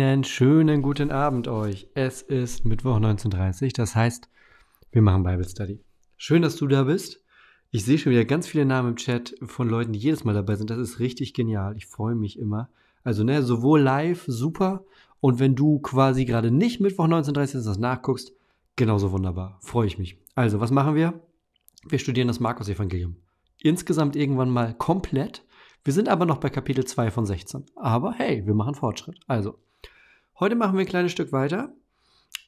Einen schönen guten Abend euch. Es ist Mittwoch 19.30 das heißt, wir machen Bible Study. Schön, dass du da bist. Ich sehe schon wieder ganz viele Namen im Chat von Leuten, die jedes Mal dabei sind. Das ist richtig genial. Ich freue mich immer. Also, ne, sowohl live, super. Und wenn du quasi gerade nicht Mittwoch 19.30 das nachguckst, genauso wunderbar. Freue ich mich. Also, was machen wir? Wir studieren das Markus-Evangelium. Insgesamt irgendwann mal komplett. Wir sind aber noch bei Kapitel 2 von 16. Aber hey, wir machen Fortschritt. Also, heute machen wir ein kleines Stück weiter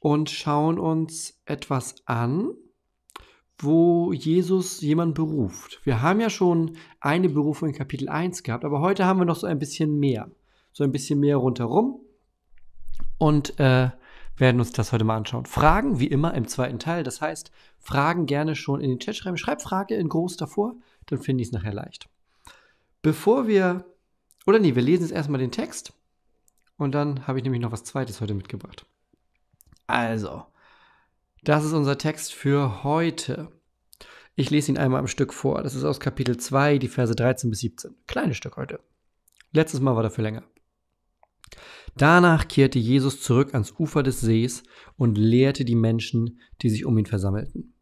und schauen uns etwas an, wo Jesus jemanden beruft. Wir haben ja schon eine Berufung in Kapitel 1 gehabt, aber heute haben wir noch so ein bisschen mehr. So ein bisschen mehr rundherum. Und äh, werden uns das heute mal anschauen. Fragen, wie immer, im zweiten Teil. Das heißt, Fragen gerne schon in den Chat schreiben. Schreib Frage in groß davor, dann finde ich es nachher leicht. Bevor wir, oder nee, wir lesen jetzt erstmal den Text und dann habe ich nämlich noch was Zweites heute mitgebracht. Also, das ist unser Text für heute. Ich lese ihn einmal am Stück vor. Das ist aus Kapitel 2, die Verse 13 bis 17. Kleines Stück heute. Letztes Mal war dafür länger. Danach kehrte Jesus zurück ans Ufer des Sees und lehrte die Menschen, die sich um ihn versammelten.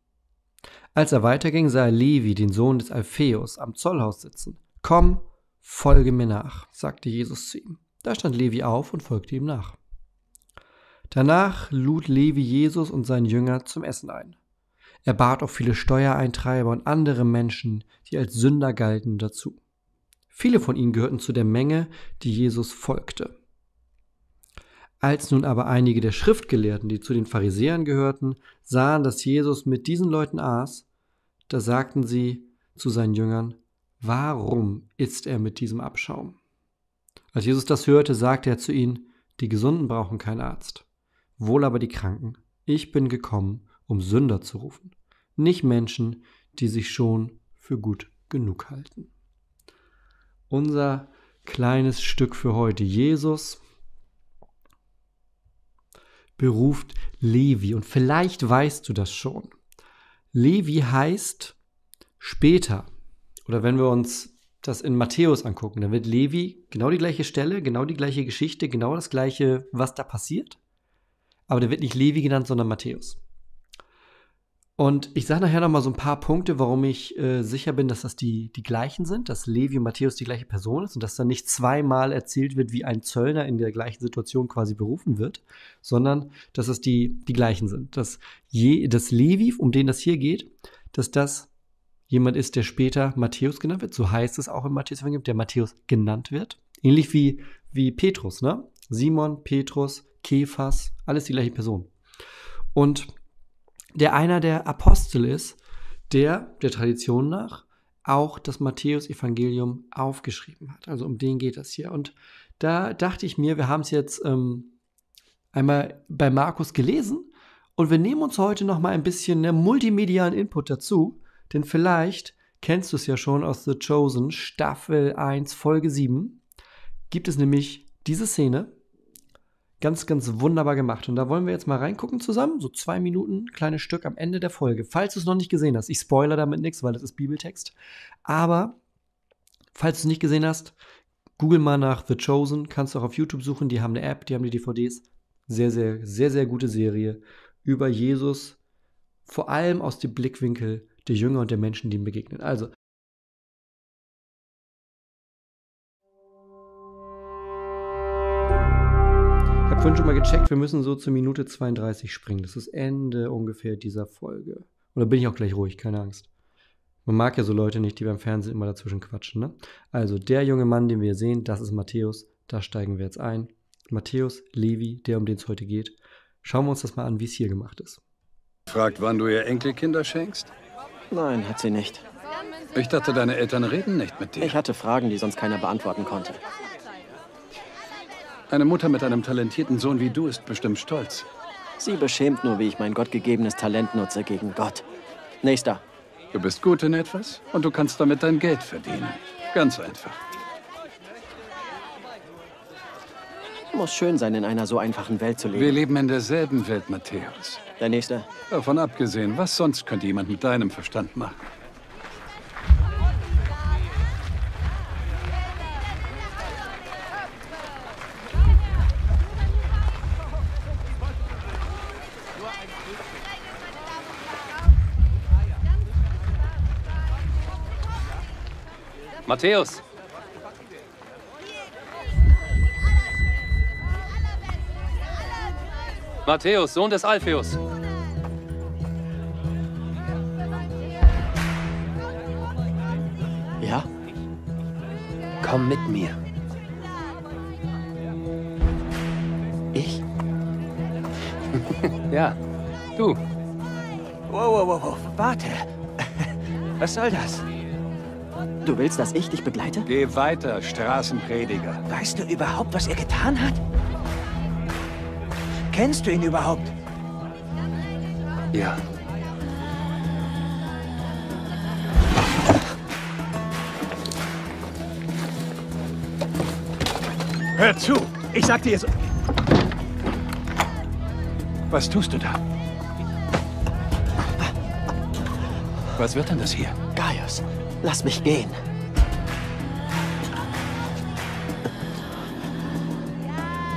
Als er weiterging, sah er Levi, den Sohn des Alpheus, am Zollhaus sitzen. Komm, folge mir nach, sagte Jesus zu ihm. Da stand Levi auf und folgte ihm nach. Danach lud Levi Jesus und seinen Jünger zum Essen ein. Er bat auch viele Steuereintreiber und andere Menschen, die als Sünder galten, dazu. Viele von ihnen gehörten zu der Menge, die Jesus folgte. Als nun aber einige der Schriftgelehrten, die zu den Pharisäern gehörten, sahen, dass Jesus mit diesen Leuten aß, da sagten sie zu seinen Jüngern, Warum isst er mit diesem Abschaum? Als Jesus das hörte, sagte er zu ihnen, die Gesunden brauchen keinen Arzt, wohl aber die Kranken. Ich bin gekommen, um Sünder zu rufen, nicht Menschen, die sich schon für gut genug halten. Unser kleines Stück für heute. Jesus beruft Levi und vielleicht weißt du das schon. Levi heißt später oder wenn wir uns das in Matthäus angucken, dann wird Levi genau die gleiche Stelle, genau die gleiche Geschichte, genau das gleiche, was da passiert. Aber der wird nicht Levi genannt, sondern Matthäus. Und ich sage nachher nochmal so ein paar Punkte, warum ich äh, sicher bin, dass das die, die gleichen sind, dass Levi und Matthäus die gleiche Person ist und dass dann nicht zweimal erzählt wird, wie ein Zöllner in der gleichen Situation quasi berufen wird, sondern dass es die, die gleichen sind. Dass je, das Levi, um den das hier geht, dass das jemand ist, der später Matthäus genannt wird. So heißt es auch im Matthäus-Evangelium, der Matthäus genannt wird. Ähnlich wie, wie Petrus, ne? Simon, Petrus, Kephas, alles die gleiche Person. Und der einer der Apostel ist, der der Tradition nach auch das Matthäus-Evangelium aufgeschrieben hat. Also um den geht es hier. Und da dachte ich mir, wir haben es jetzt ähm, einmal bei Markus gelesen und wir nehmen uns heute noch mal ein bisschen ne, multimedialen Input dazu denn vielleicht kennst du es ja schon aus The Chosen, Staffel 1, Folge 7. Gibt es nämlich diese Szene. Ganz, ganz wunderbar gemacht. Und da wollen wir jetzt mal reingucken zusammen. So zwei Minuten, kleines Stück am Ende der Folge. Falls du es noch nicht gesehen hast, ich spoiler damit nichts, weil das ist Bibeltext. Aber falls du es nicht gesehen hast, google mal nach The Chosen. Kannst du auch auf YouTube suchen. Die haben eine App, die haben die DVDs. Sehr, sehr, sehr, sehr gute Serie über Jesus. Vor allem aus dem Blickwinkel der Jünger und der Menschen, die ihm begegnen. Also, habe vorhin schon mal gecheckt, wir müssen so zur Minute 32 springen. Das ist Ende ungefähr dieser Folge. Oder bin ich auch gleich ruhig, keine Angst. Man mag ja so Leute nicht, die beim Fernsehen immer dazwischen quatschen. Ne? Also der junge Mann, den wir sehen, das ist Matthäus. Da steigen wir jetzt ein. Matthäus, Levi, der, um den es heute geht. Schauen wir uns das mal an, wie es hier gemacht ist. Fragt, wann du ihr Enkelkinder schenkst? Nein, hat sie nicht. Ich dachte, deine Eltern reden nicht mit dir. Ich hatte Fragen, die sonst keiner beantworten konnte. Eine Mutter mit einem talentierten Sohn wie du ist bestimmt stolz. Sie beschämt nur, wie ich mein gottgegebenes Talent nutze gegen Gott. Nächster. Du bist gut in etwas und du kannst damit dein Geld verdienen. Ganz einfach. Muss schön sein, in einer so einfachen Welt zu leben. Wir leben in derselben Welt, Matthäus. Der Nächste. Davon abgesehen, was sonst könnte jemand mit deinem Verstand machen? Matthäus! Matthäus, Sohn des Alpheus. Ja? Komm mit mir. Ich? Ja, du. Wow, wow, wow, wow. Warte. Was soll das? Du willst, dass ich dich begleite? Geh weiter, Straßenprediger. Weißt du überhaupt, was er getan hat? Kennst du ihn überhaupt? Ja. Hör zu! Ich sag dir so. Was tust du da? Was wird denn das hier? Gaius, lass mich gehen.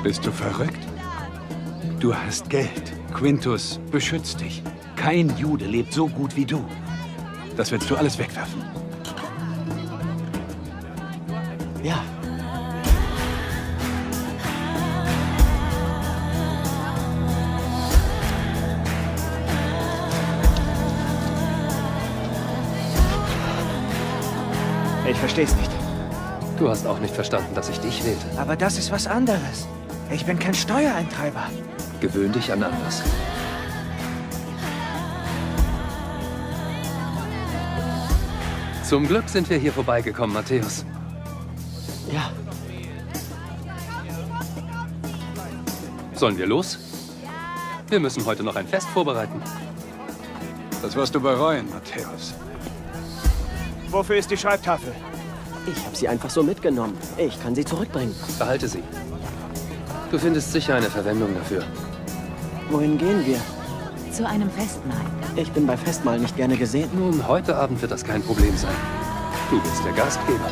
Bist du verrückt? Du hast Geld. Quintus beschützt dich. Kein Jude lebt so gut wie du. Das willst du alles wegwerfen. Ja. Ich versteh's nicht. Du hast auch nicht verstanden, dass ich dich wählte. Aber das ist was anderes. Ich bin kein Steuereintreiber. Gewöhn dich an anders. Zum Glück sind wir hier vorbeigekommen, Matthäus. Ja. Sollen wir los? Wir müssen heute noch ein Fest vorbereiten. Das wirst du bereuen, Matthäus. Wofür ist die Schreibtafel? Ich habe sie einfach so mitgenommen. Ich kann sie zurückbringen. Behalte sie. Du findest sicher eine Verwendung dafür. Wohin gehen wir? Zu einem Festmahl. Ich bin bei Festmahl nicht gerne gesehen. Nun, heute Abend wird das kein Problem sein. Du bist der Gastgeber.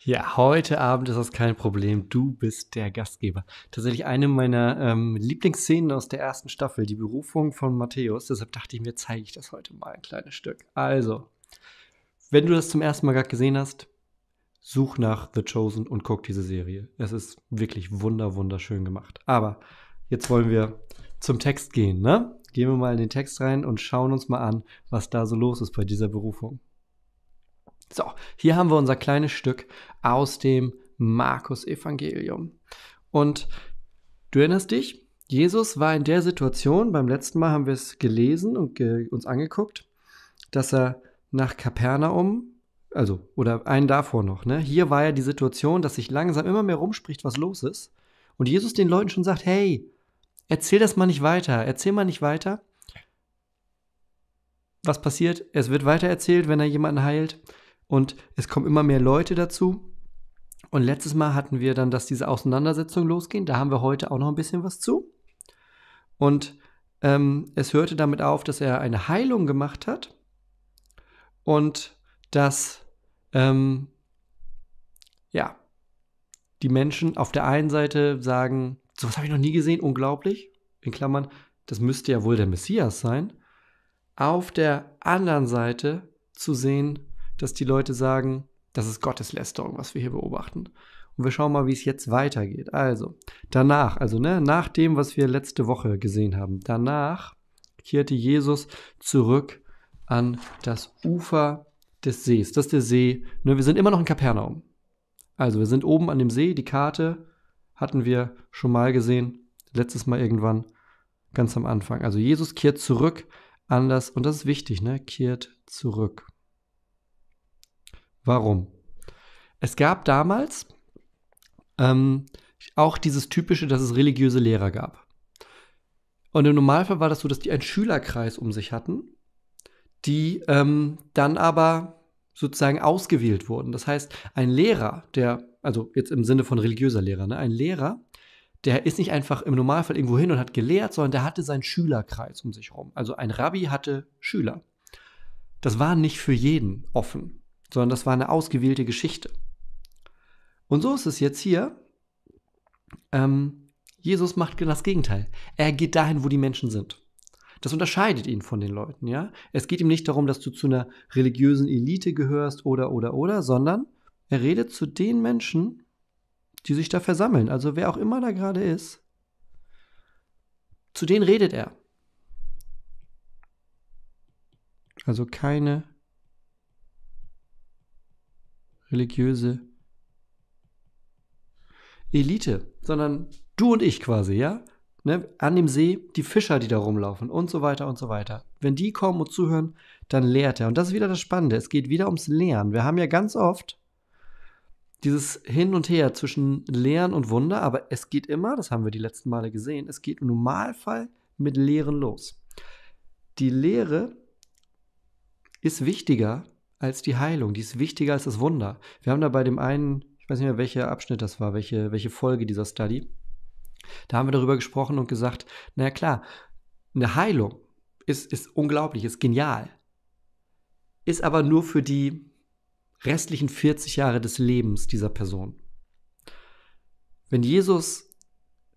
Ja, heute Abend ist das kein Problem. Du bist der Gastgeber. Tatsächlich eine meiner ähm, Lieblingsszenen aus der ersten Staffel, die Berufung von Matthäus. Deshalb dachte ich mir, zeige ich das heute mal ein kleines Stück. Also, wenn du das zum ersten Mal gerade gesehen hast, such nach The Chosen und guck diese Serie. Es ist wirklich wunder, wunderschön gemacht. Aber jetzt wollen wir zum Text gehen, ne? Gehen wir mal in den Text rein und schauen uns mal an, was da so los ist bei dieser Berufung. So, hier haben wir unser kleines Stück aus dem Markus-Evangelium. Und du erinnerst dich, Jesus war in der Situation, beim letzten Mal haben wir es gelesen und ge uns angeguckt, dass er nach Kapernaum, also, oder einen davor noch, ne? Hier war ja die Situation, dass sich langsam immer mehr rumspricht, was los ist. Und Jesus den Leuten schon sagt, hey, erzähl das mal nicht weiter, erzähl mal nicht weiter. Was passiert? Es wird weiter erzählt, wenn er jemanden heilt. Und es kommen immer mehr Leute dazu. Und letztes Mal hatten wir dann, dass diese Auseinandersetzungen losgehen. Da haben wir heute auch noch ein bisschen was zu. Und ähm, es hörte damit auf, dass er eine Heilung gemacht hat und dass ähm, ja die Menschen auf der einen Seite sagen, sowas habe ich noch nie gesehen, unglaublich. In Klammern, das müsste ja wohl der Messias sein. Auf der anderen Seite zu sehen, dass die Leute sagen, das ist Gotteslästerung, was wir hier beobachten. Und wir schauen mal, wie es jetzt weitergeht. Also, danach, also ne, nach dem, was wir letzte Woche gesehen haben, danach kehrte Jesus zurück an das Ufer des Sees. Das ist der See. Ne, wir sind immer noch in Kapernaum. Also, wir sind oben an dem See. Die Karte hatten wir schon mal gesehen. Letztes Mal irgendwann, ganz am Anfang. Also, Jesus kehrt zurück an das, und das ist wichtig, ne, kehrt zurück. Warum? Es gab damals ähm, auch dieses typische, dass es religiöse Lehrer gab. Und im Normalfall war das so, dass die einen Schülerkreis um sich hatten, die ähm, dann aber sozusagen ausgewählt wurden. Das heißt, ein Lehrer, der, also jetzt im Sinne von religiöser Lehrer, ne, ein Lehrer, der ist nicht einfach im Normalfall irgendwo hin und hat gelehrt, sondern der hatte seinen Schülerkreis um sich herum. Also ein Rabbi hatte Schüler. Das war nicht für jeden offen, sondern das war eine ausgewählte Geschichte. Und so ist es jetzt hier. Ähm, Jesus macht genau das Gegenteil. Er geht dahin, wo die Menschen sind. Das unterscheidet ihn von den Leuten, ja. Es geht ihm nicht darum, dass du zu einer religiösen Elite gehörst oder, oder, oder, sondern er redet zu den Menschen, die sich da versammeln. Also wer auch immer da gerade ist, zu denen redet er. Also keine religiöse Elite, sondern du und ich quasi, ja? Ne? An dem See die Fischer, die da rumlaufen und so weiter und so weiter. Wenn die kommen und zuhören, dann lehrt er. Und das ist wieder das Spannende. Es geht wieder ums Lehren. Wir haben ja ganz oft dieses Hin und Her zwischen Lehren und Wunder, aber es geht immer, das haben wir die letzten Male gesehen, es geht im Normalfall mit Lehren los. Die Lehre ist wichtiger als die Heilung, die ist wichtiger als das Wunder. Wir haben da bei dem einen ich weiß nicht mehr, welcher Abschnitt das war, welche, welche Folge dieser Study. Da haben wir darüber gesprochen und gesagt, naja klar, eine Heilung ist, ist unglaublich, ist genial, ist aber nur für die restlichen 40 Jahre des Lebens dieser Person. Wenn Jesus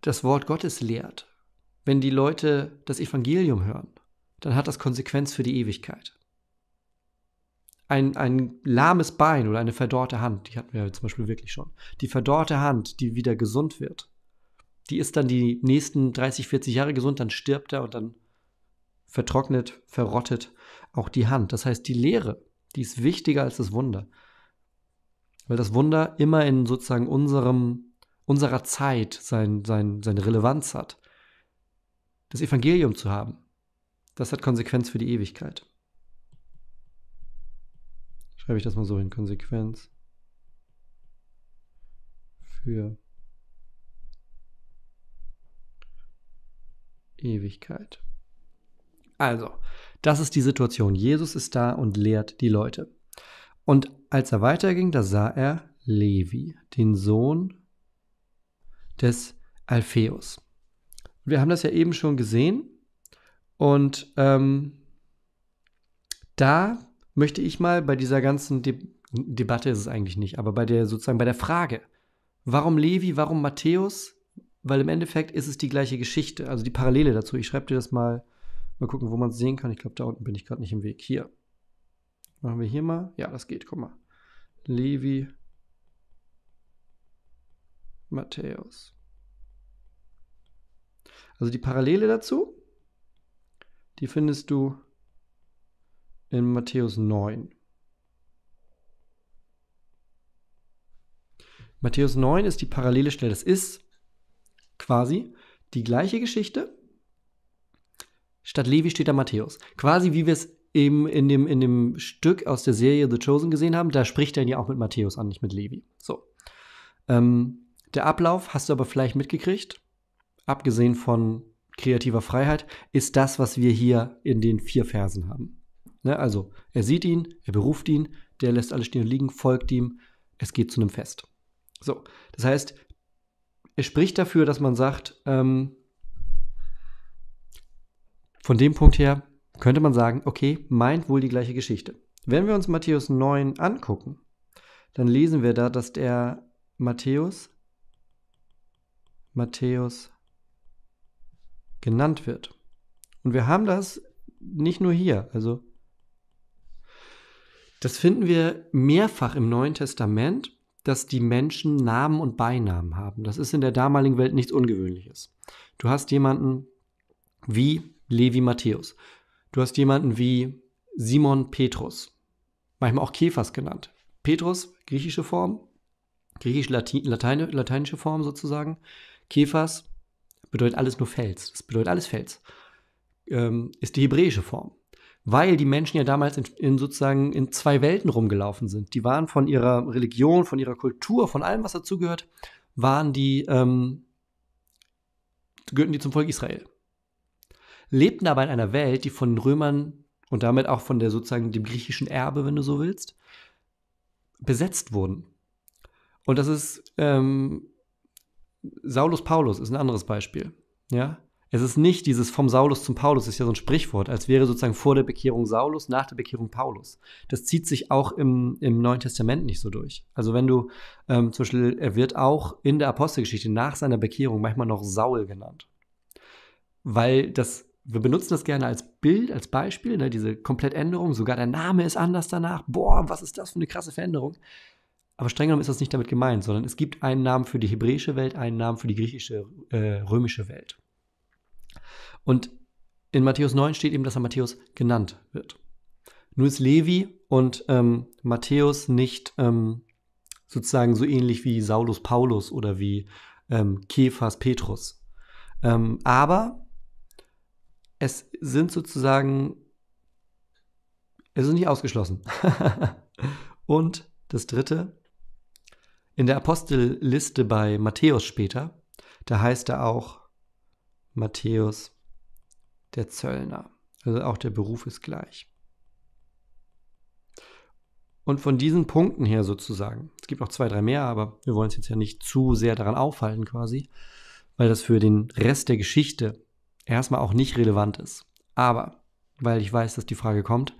das Wort Gottes lehrt, wenn die Leute das Evangelium hören, dann hat das Konsequenz für die Ewigkeit ein, ein lahmes Bein oder eine verdorrte Hand, die hatten wir zum Beispiel wirklich schon, die verdorrte Hand, die wieder gesund wird, die ist dann die nächsten 30, 40 Jahre gesund, dann stirbt er und dann vertrocknet, verrottet auch die Hand. Das heißt, die Lehre, die ist wichtiger als das Wunder. Weil das Wunder immer in sozusagen unserem, unserer Zeit sein, sein, seine Relevanz hat. Das Evangelium zu haben, das hat Konsequenz für die Ewigkeit. Schreibe ich das mal so in Konsequenz. Für Ewigkeit. Also, das ist die Situation. Jesus ist da und lehrt die Leute. Und als er weiterging, da sah er Levi, den Sohn des Alpheus. Wir haben das ja eben schon gesehen. Und ähm, da möchte ich mal bei dieser ganzen De Debatte ist es eigentlich nicht, aber bei der sozusagen bei der Frage, warum Levi, warum Matthäus? Weil im Endeffekt ist es die gleiche Geschichte, also die Parallele dazu. Ich schreibe dir das mal, mal gucken, wo man es sehen kann. Ich glaube, da unten bin ich gerade nicht im Weg. Hier. Machen wir hier mal. Ja, das geht, guck mal. Levi, Matthäus. Also die Parallele dazu, die findest du in Matthäus 9. Matthäus 9 ist die parallele Stelle. Das ist quasi die gleiche Geschichte. Statt Levi steht da Matthäus. Quasi wie wir es eben in dem, in dem Stück aus der Serie The Chosen gesehen haben, da spricht er ihn ja auch mit Matthäus an, nicht mit Levi. So. Ähm, der Ablauf hast du aber vielleicht mitgekriegt, abgesehen von kreativer Freiheit, ist das, was wir hier in den vier Versen haben. Ne? Also er sieht ihn, er beruft ihn, der lässt alles stehen und liegen, folgt ihm, es geht zu einem Fest. So, das heißt, es spricht dafür, dass man sagt, ähm, von dem Punkt her könnte man sagen, okay, meint wohl die gleiche Geschichte. Wenn wir uns Matthäus 9 angucken, dann lesen wir da, dass der Matthäus Matthäus genannt wird. Und wir haben das nicht nur hier, also das finden wir mehrfach im Neuen Testament, dass die Menschen Namen und Beinamen haben. Das ist in der damaligen Welt nichts Ungewöhnliches. Du hast jemanden wie Levi Matthäus. Du hast jemanden wie Simon Petrus, manchmal auch Kephas genannt. Petrus, griechische Form, griechisch-lateinische Form sozusagen. Kephas bedeutet alles nur Fels. Das bedeutet alles Fels. Ähm, ist die hebräische Form. Weil die Menschen ja damals in, in, sozusagen in zwei Welten rumgelaufen sind. Die waren von ihrer Religion, von ihrer Kultur, von allem, was dazugehört, waren die, ähm, gehörten die zum Volk Israel. Lebten aber in einer Welt, die von den Römern und damit auch von der sozusagen dem griechischen Erbe, wenn du so willst, besetzt wurden. Und das ist ähm, Saulus Paulus ist ein anderes Beispiel. Ja, es ist nicht dieses vom Saulus zum Paulus, ist ja so ein Sprichwort, als wäre sozusagen vor der Bekehrung Saulus, nach der Bekehrung Paulus. Das zieht sich auch im, im Neuen Testament nicht so durch. Also wenn du ähm, zum Beispiel, er wird auch in der Apostelgeschichte nach seiner Bekehrung manchmal noch Saul genannt. Weil das, wir benutzen das gerne als Bild, als Beispiel, ne, diese Komplettänderung, sogar der Name ist anders danach. Boah, was ist das für eine krasse Veränderung? Aber streng genommen ist das nicht damit gemeint, sondern es gibt einen Namen für die hebräische Welt, einen Namen für die griechische, äh, römische Welt. Und in Matthäus 9 steht eben, dass er Matthäus genannt wird. Nur ist Levi und ähm, Matthäus nicht ähm, sozusagen so ähnlich wie Saulus Paulus oder wie ähm, Kephas Petrus. Ähm, aber es sind sozusagen, es ist nicht ausgeschlossen. und das dritte, in der Apostelliste bei Matthäus später, da heißt er auch Matthäus der Zöllner. Also auch der Beruf ist gleich. Und von diesen Punkten her sozusagen, es gibt noch zwei, drei mehr, aber wir wollen uns jetzt ja nicht zu sehr daran aufhalten quasi, weil das für den Rest der Geschichte erstmal auch nicht relevant ist. Aber, weil ich weiß, dass die Frage kommt,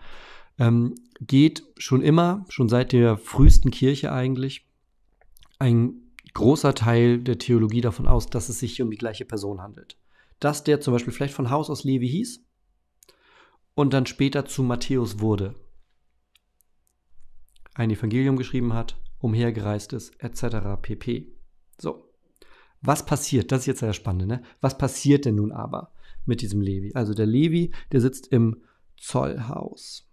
ähm, geht schon immer, schon seit der frühesten Kirche eigentlich, ein großer Teil der Theologie davon aus, dass es sich um die gleiche Person handelt. Dass der zum Beispiel vielleicht von Haus aus Levi hieß und dann später zu Matthäus wurde, ein Evangelium geschrieben hat, umhergereist ist, etc. pp. So, was passiert? Das ist jetzt sehr spannend, ne? Was passiert denn nun aber mit diesem Levi? Also der Levi, der sitzt im Zollhaus.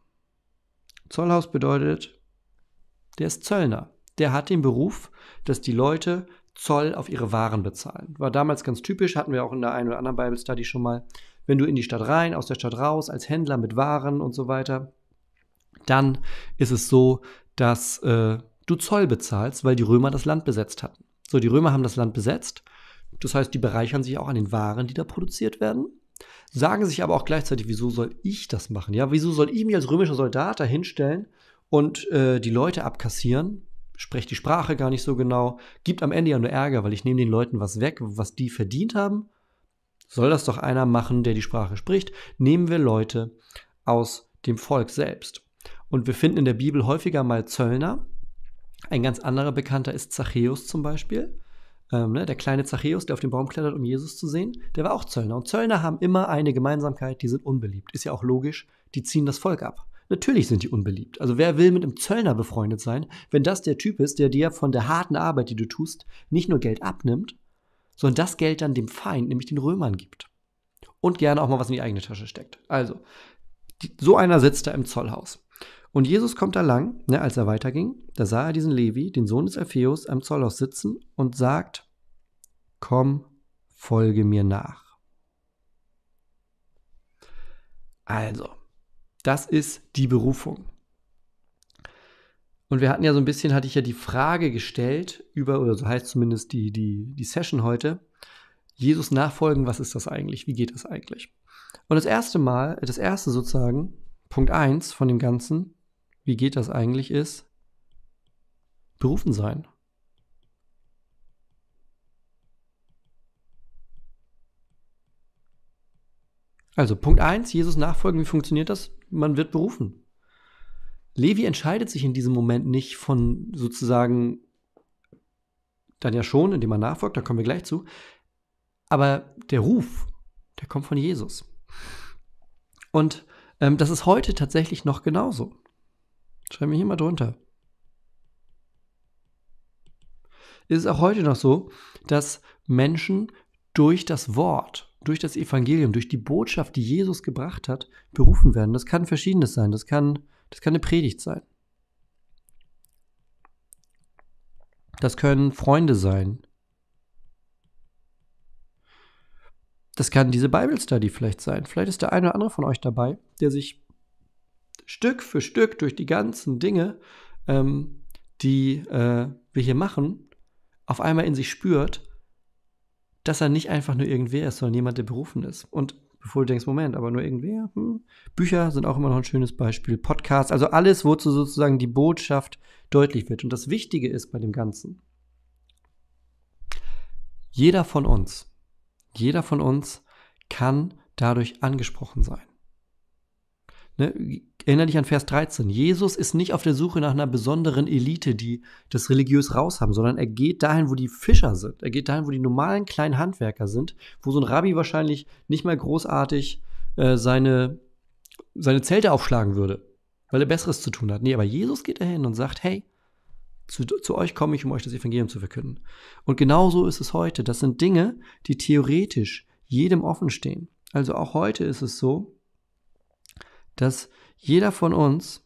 Zollhaus bedeutet, der ist Zöllner der hat den Beruf, dass die Leute Zoll auf ihre Waren bezahlen. War damals ganz typisch, hatten wir auch in der einen oder anderen Bible Study schon mal. Wenn du in die Stadt rein, aus der Stadt raus, als Händler mit Waren und so weiter, dann ist es so, dass äh, du Zoll bezahlst, weil die Römer das Land besetzt hatten. So, die Römer haben das Land besetzt. Das heißt, die bereichern sich auch an den Waren, die da produziert werden. Sagen sich aber auch gleichzeitig, wieso soll ich das machen? Ja, wieso soll ich mich als römischer Soldat da hinstellen und äh, die Leute abkassieren? Spreche die Sprache gar nicht so genau, gibt am Ende ja nur Ärger, weil ich nehme den Leuten was weg, was die verdient haben. Soll das doch einer machen, der die Sprache spricht? Nehmen wir Leute aus dem Volk selbst. Und wir finden in der Bibel häufiger mal Zöllner. Ein ganz anderer Bekannter ist Zachäus zum Beispiel. Ähm, ne, der kleine Zachäus, der auf den Baum klettert, um Jesus zu sehen, der war auch Zöllner. Und Zöllner haben immer eine Gemeinsamkeit, die sind unbeliebt. Ist ja auch logisch, die ziehen das Volk ab. Natürlich sind die unbeliebt. Also wer will mit einem Zöllner befreundet sein, wenn das der Typ ist, der dir von der harten Arbeit, die du tust, nicht nur Geld abnimmt, sondern das Geld dann dem Feind, nämlich den Römern gibt. Und gerne auch mal was in die eigene Tasche steckt. Also, die, so einer sitzt da im Zollhaus. Und Jesus kommt da lang, ne, als er weiterging, da sah er diesen Levi, den Sohn des Alpheus, am Zollhaus sitzen und sagt, komm, folge mir nach. Also, das ist die Berufung. Und wir hatten ja so ein bisschen, hatte ich ja die Frage gestellt über, oder so heißt zumindest die, die, die Session heute, Jesus nachfolgen, was ist das eigentlich? Wie geht das eigentlich? Und das erste Mal, das erste sozusagen, Punkt 1 von dem Ganzen, wie geht das eigentlich, ist berufen sein. Also Punkt 1, Jesus nachfolgen, wie funktioniert das? Man wird berufen. Levi entscheidet sich in diesem Moment nicht von sozusagen, dann ja schon, indem er nachfolgt, da kommen wir gleich zu, aber der Ruf, der kommt von Jesus. Und ähm, das ist heute tatsächlich noch genauso. Schreiben wir hier mal drunter. Ist es auch heute noch so, dass Menschen durch das Wort durch das Evangelium, durch die Botschaft, die Jesus gebracht hat, berufen werden. Das kann verschiedenes sein. Das kann, das kann eine Predigt sein. Das können Freunde sein. Das kann diese Bible Study vielleicht sein. Vielleicht ist der eine oder andere von euch dabei, der sich Stück für Stück durch die ganzen Dinge, ähm, die äh, wir hier machen, auf einmal in sich spürt, dass er nicht einfach nur irgendwer ist, sondern jemand, der berufen ist. Und bevor du denkst, Moment, aber nur irgendwer, hm. Bücher sind auch immer noch ein schönes Beispiel, Podcasts, also alles, wozu sozusagen die Botschaft deutlich wird. Und das Wichtige ist bei dem Ganzen, jeder von uns, jeder von uns kann dadurch angesprochen sein. Ne? Erinnere dich an Vers 13. Jesus ist nicht auf der Suche nach einer besonderen Elite, die das religiös raushaben, sondern er geht dahin, wo die Fischer sind. Er geht dahin, wo die normalen kleinen Handwerker sind, wo so ein Rabbi wahrscheinlich nicht mal großartig äh, seine, seine Zelte aufschlagen würde, weil er Besseres zu tun hat. Nee, aber Jesus geht dahin und sagt, hey, zu, zu euch komme ich, um euch das Evangelium zu verkünden. Und genauso ist es heute. Das sind Dinge, die theoretisch jedem offen stehen. Also auch heute ist es so, dass jeder von uns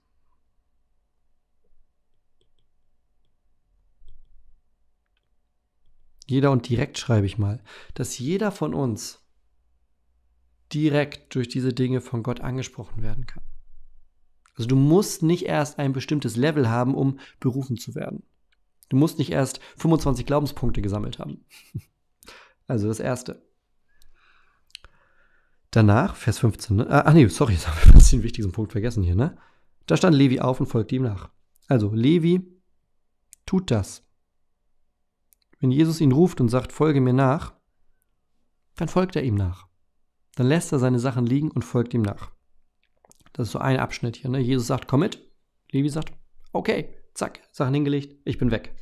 jeder und direkt schreibe ich mal, dass jeder von uns direkt durch diese Dinge von Gott angesprochen werden kann. Also du musst nicht erst ein bestimmtes Level haben, um berufen zu werden. Du musst nicht erst 25 Glaubenspunkte gesammelt haben. Also das Erste. Danach, Vers 15, ne? Ah, nee, sorry, jetzt haben wir den wichtigsten Punkt vergessen hier, ne? Da stand Levi auf und folgte ihm nach. Also, Levi tut das. Wenn Jesus ihn ruft und sagt, folge mir nach, dann folgt er ihm nach. Dann lässt er seine Sachen liegen und folgt ihm nach. Das ist so ein Abschnitt hier. Ne? Jesus sagt, komm mit. Levi sagt, okay, zack, Sachen hingelegt, ich bin weg.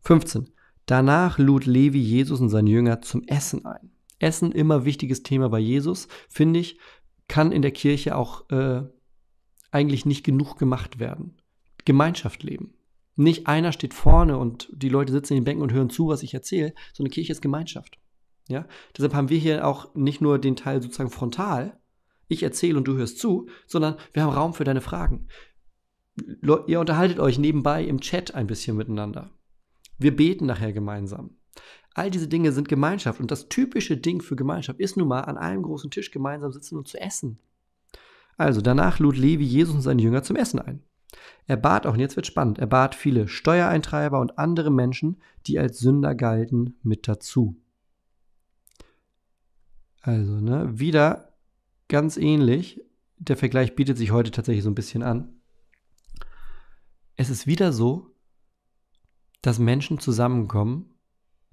15. Danach lud Levi Jesus und seine Jünger zum Essen ein. Essen immer wichtiges Thema bei Jesus, finde ich, kann in der Kirche auch äh, eigentlich nicht genug gemacht werden. Gemeinschaft leben. Nicht einer steht vorne und die Leute sitzen in den Bänken und hören zu, was ich erzähle, sondern Kirche ist Gemeinschaft. Ja? Deshalb haben wir hier auch nicht nur den Teil sozusagen frontal, ich erzähle und du hörst zu, sondern wir haben Raum für deine Fragen. Ihr unterhaltet euch nebenbei im Chat ein bisschen miteinander. Wir beten nachher gemeinsam. All diese Dinge sind Gemeinschaft. Und das typische Ding für Gemeinschaft ist nun mal, an einem großen Tisch gemeinsam sitzen und zu essen. Also danach lud Levi Jesus und seine Jünger zum Essen ein. Er bat auch, und jetzt wird spannend, er bat viele Steuereintreiber und andere Menschen, die als Sünder galten, mit dazu. Also, ne, wieder ganz ähnlich. Der Vergleich bietet sich heute tatsächlich so ein bisschen an. Es ist wieder so, dass Menschen zusammenkommen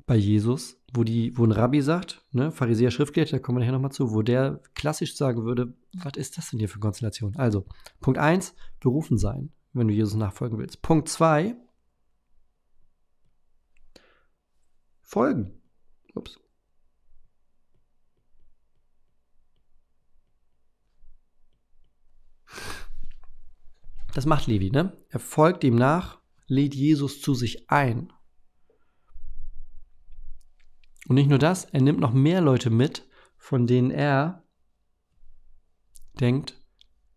bei Jesus, wo, die, wo ein Rabbi sagt, ne, Pharisäer Schriftgelehrter, da kommen wir nachher nochmal zu, wo der klassisch sagen würde, was ist das denn hier für Konstellation? Also, Punkt 1, berufen sein, wenn du Jesus nachfolgen willst. Punkt 2, folgen. Ups. Das macht Levi, ne? Er folgt ihm nach, lädt Jesus zu sich ein. Und nicht nur das, er nimmt noch mehr Leute mit, von denen er denkt,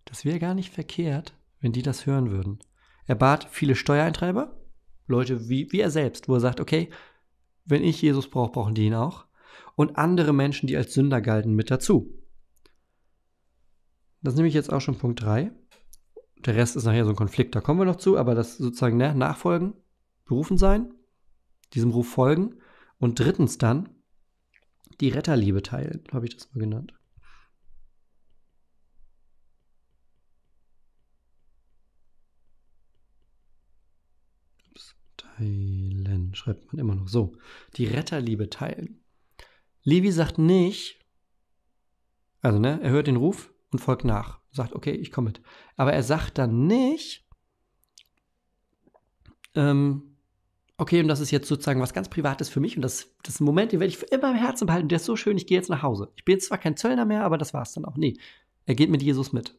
das wäre gar nicht verkehrt, wenn die das hören würden. Er bat viele Steuereintreiber, Leute wie, wie er selbst, wo er sagt, okay, wenn ich Jesus brauche, brauchen die ihn auch. Und andere Menschen, die als Sünder galten, mit dazu. Das nehme ich jetzt auch schon Punkt 3. Der Rest ist nachher so ein Konflikt, da kommen wir noch zu, aber das sozusagen ne, nachfolgen, berufen sein, diesem Ruf folgen und drittens dann die Retterliebe teilen, habe ich das mal genannt. Ups, teilen schreibt man immer noch so. Die Retterliebe teilen. Levi sagt nicht, also ne, er hört den Ruf und folgt nach. Sagt, okay, ich komme mit. Aber er sagt dann nicht, ähm, okay, und das ist jetzt sozusagen was ganz Privates für mich und das, das ist ein Moment, den werde ich für immer im Herzen behalten. Der ist so schön, ich gehe jetzt nach Hause. Ich bin zwar kein Zöllner mehr, aber das war es dann auch. Nee, er geht mit Jesus mit.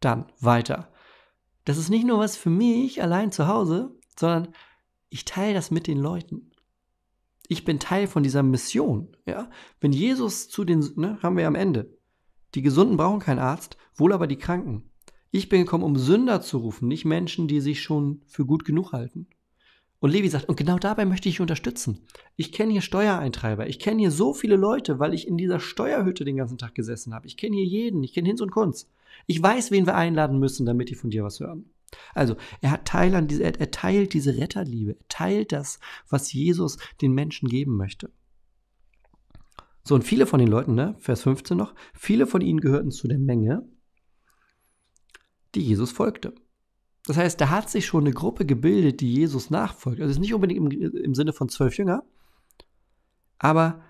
Dann weiter. Das ist nicht nur was für mich allein zu Hause, sondern ich teile das mit den Leuten. Ich bin Teil von dieser Mission. Ja? Wenn Jesus zu den, ne, haben wir ja am Ende. Die Gesunden brauchen keinen Arzt, wohl aber die Kranken. Ich bin gekommen, um Sünder zu rufen, nicht Menschen, die sich schon für gut genug halten. Und Levi sagt, und genau dabei möchte ich unterstützen. Ich kenne hier Steuereintreiber, ich kenne hier so viele Leute, weil ich in dieser Steuerhütte den ganzen Tag gesessen habe. Ich kenne hier jeden, ich kenne Hinz und Kunz. Ich weiß, wen wir einladen müssen, damit die von dir was hören. Also, er hat Teil an diese, er, er teilt diese Retterliebe, er teilt das, was Jesus den Menschen geben möchte. So, und viele von den Leuten, ne, Vers 15 noch, viele von ihnen gehörten zu der Menge, die Jesus folgte. Das heißt, da hat sich schon eine Gruppe gebildet, die Jesus nachfolgt. Also es ist nicht unbedingt im, im Sinne von zwölf Jünger, aber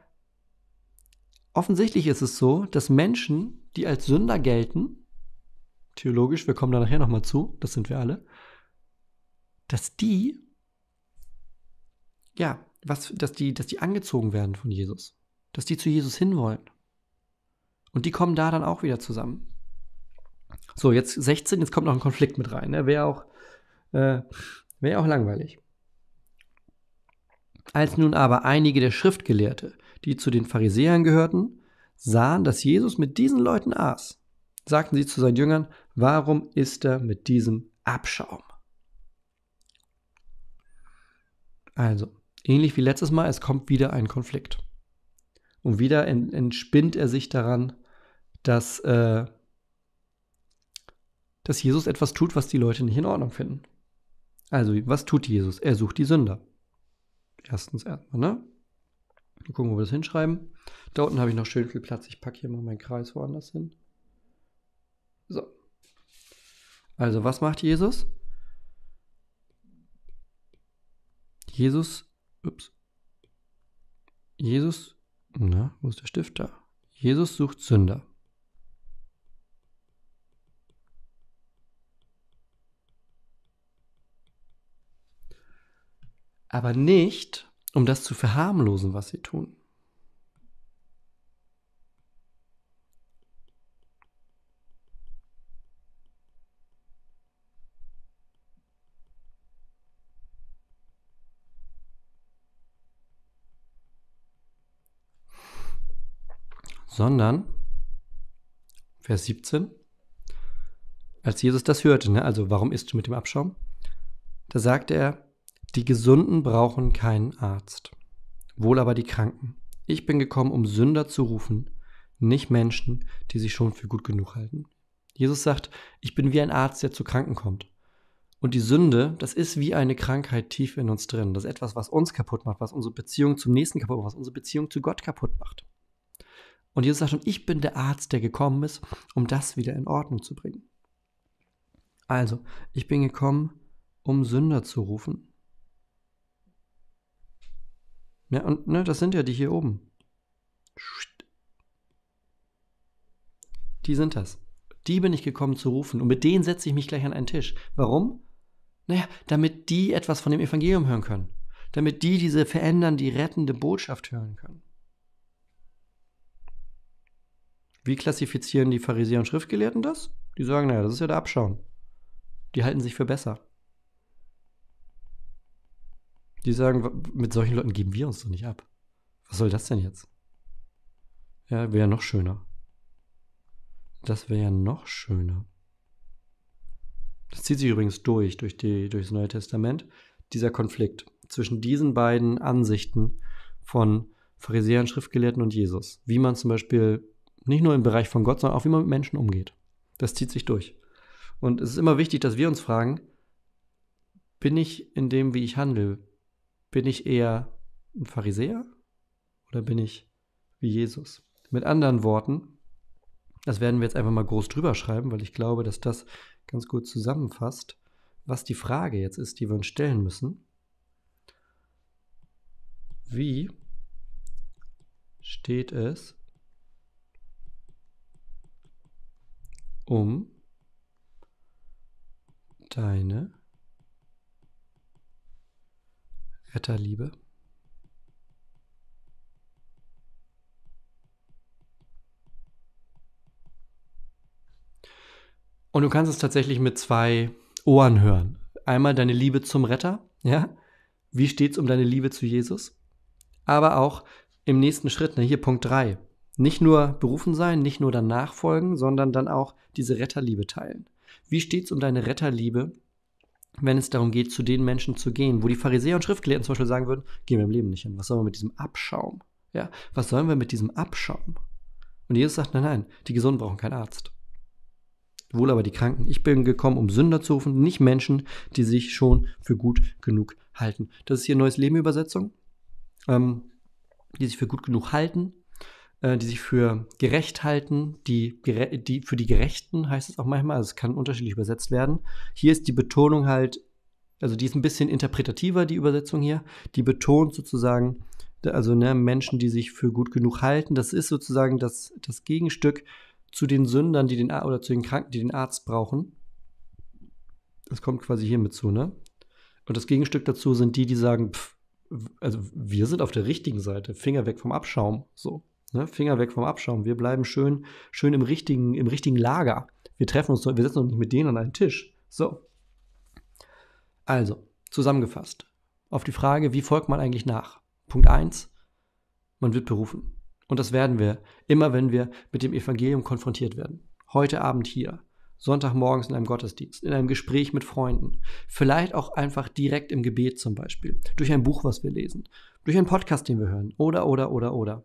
offensichtlich ist es so, dass Menschen, die als Sünder gelten, theologisch, wir kommen da nachher nochmal zu, das sind wir alle, dass die, ja, was, dass die, dass die angezogen werden von Jesus, dass die zu Jesus hinwollen. Und die kommen da dann auch wieder zusammen. So, jetzt 16, jetzt kommt noch ein Konflikt mit rein. Ne? Wäre auch, äh, wär auch langweilig. Als nun aber einige der Schriftgelehrte, die zu den Pharisäern gehörten, sahen, dass Jesus mit diesen Leuten aß, sagten sie zu seinen Jüngern, warum isst er mit diesem Abschaum? Also, ähnlich wie letztes Mal, es kommt wieder ein Konflikt. Und wieder entspinnt er sich daran, dass äh, dass Jesus etwas tut, was die Leute nicht in Ordnung finden. Also, was tut Jesus? Er sucht die Sünder. Erstens erstmal, ne? Mal gucken, wo wir das hinschreiben. Da unten habe ich noch schön viel Platz. Ich packe hier mal meinen Kreis woanders hin. So. Also, was macht Jesus? Jesus, ups. Jesus, na, wo ist der Stift da? Jesus sucht Sünder. Aber nicht, um das zu verharmlosen, was sie tun. sondern, Vers 17, als Jesus das hörte, ne, also warum isst du mit dem Abschaum? Da sagte er, die Gesunden brauchen keinen Arzt, wohl aber die Kranken. Ich bin gekommen, um Sünder zu rufen, nicht Menschen, die sich schon für gut genug halten. Jesus sagt, ich bin wie ein Arzt, der zu Kranken kommt. Und die Sünde, das ist wie eine Krankheit tief in uns drin. Das ist etwas, was uns kaputt macht, was unsere Beziehung zum Nächsten kaputt macht, was unsere Beziehung zu Gott kaputt macht. Und Jesus sagt, und ich bin der Arzt, der gekommen ist, um das wieder in Ordnung zu bringen. Also, ich bin gekommen, um Sünder zu rufen, ja, und ne, das sind ja die hier oben. Die sind das. Die bin ich gekommen zu rufen. Und mit denen setze ich mich gleich an einen Tisch. Warum? Naja, damit die etwas von dem Evangelium hören können. Damit die diese verändern, die rettende Botschaft hören können. Wie klassifizieren die Pharisäer und Schriftgelehrten das? Die sagen, naja, das ist ja der Abschauen. Die halten sich für besser. Die sagen, mit solchen Leuten geben wir uns doch nicht ab. Was soll das denn jetzt? Ja, wäre ja noch schöner. Das wäre ja noch schöner. Das zieht sich übrigens durch, durch, die, durch das Neue Testament, dieser Konflikt zwischen diesen beiden Ansichten von Pharisäern, Schriftgelehrten und Jesus. Wie man zum Beispiel nicht nur im Bereich von Gott, sondern auch wie man mit Menschen umgeht. Das zieht sich durch. Und es ist immer wichtig, dass wir uns fragen, bin ich in dem, wie ich handle, bin ich eher ein Pharisäer oder bin ich wie Jesus? Mit anderen Worten, das werden wir jetzt einfach mal groß drüber schreiben, weil ich glaube, dass das ganz gut zusammenfasst, was die Frage jetzt ist, die wir uns stellen müssen. Wie steht es um deine Retterliebe? Und du kannst es tatsächlich mit zwei Ohren hören. Einmal deine Liebe zum Retter, ja? Wie steht es um deine Liebe zu Jesus? Aber auch im nächsten Schritt, ne, hier Punkt 3. Nicht nur berufen sein, nicht nur dann nachfolgen, sondern dann auch diese Retterliebe teilen. Wie steht es um deine Retterliebe, wenn es darum geht, zu den Menschen zu gehen, wo die Pharisäer und Schriftgelehrten zum Beispiel sagen würden, gehen wir im Leben nicht hin. Was sollen wir mit diesem Abschaum? Ja, was sollen wir mit diesem Abschaum? Und Jesus sagt, nein, nein, die Gesunden brauchen keinen Arzt wohl aber die Kranken. Ich bin gekommen, um Sünder zu rufen, nicht Menschen, die sich schon für gut genug halten. Das ist hier Neues Leben Übersetzung, ähm, die sich für gut genug halten, die sich für gerecht halten, die, die für die Gerechten heißt es auch manchmal, also es kann unterschiedlich übersetzt werden. Hier ist die Betonung halt, also die ist ein bisschen interpretativer, die Übersetzung hier, die betont sozusagen, also ne, Menschen, die sich für gut genug halten, das ist sozusagen das, das Gegenstück zu den Sündern, die den oder zu den Kranken, die den Arzt brauchen. Das kommt quasi hier mit zu, ne? Und das Gegenstück dazu sind die, die sagen, pff, also wir sind auf der richtigen Seite, Finger weg vom Abschaum, so, ne? Finger weg vom Abschaum. Wir bleiben schön, schön im richtigen, im richtigen Lager. Wir treffen uns, wir setzen uns nicht mit denen an einen Tisch. So. Also, zusammengefasst. Auf die Frage, wie folgt man eigentlich nach? Punkt 1, man wird berufen. Und das werden wir, immer wenn wir mit dem Evangelium konfrontiert werden. Heute Abend hier, Sonntagmorgens in einem Gottesdienst, in einem Gespräch mit Freunden, vielleicht auch einfach direkt im Gebet zum Beispiel, durch ein Buch, was wir lesen, durch einen Podcast, den wir hören, oder, oder, oder, oder.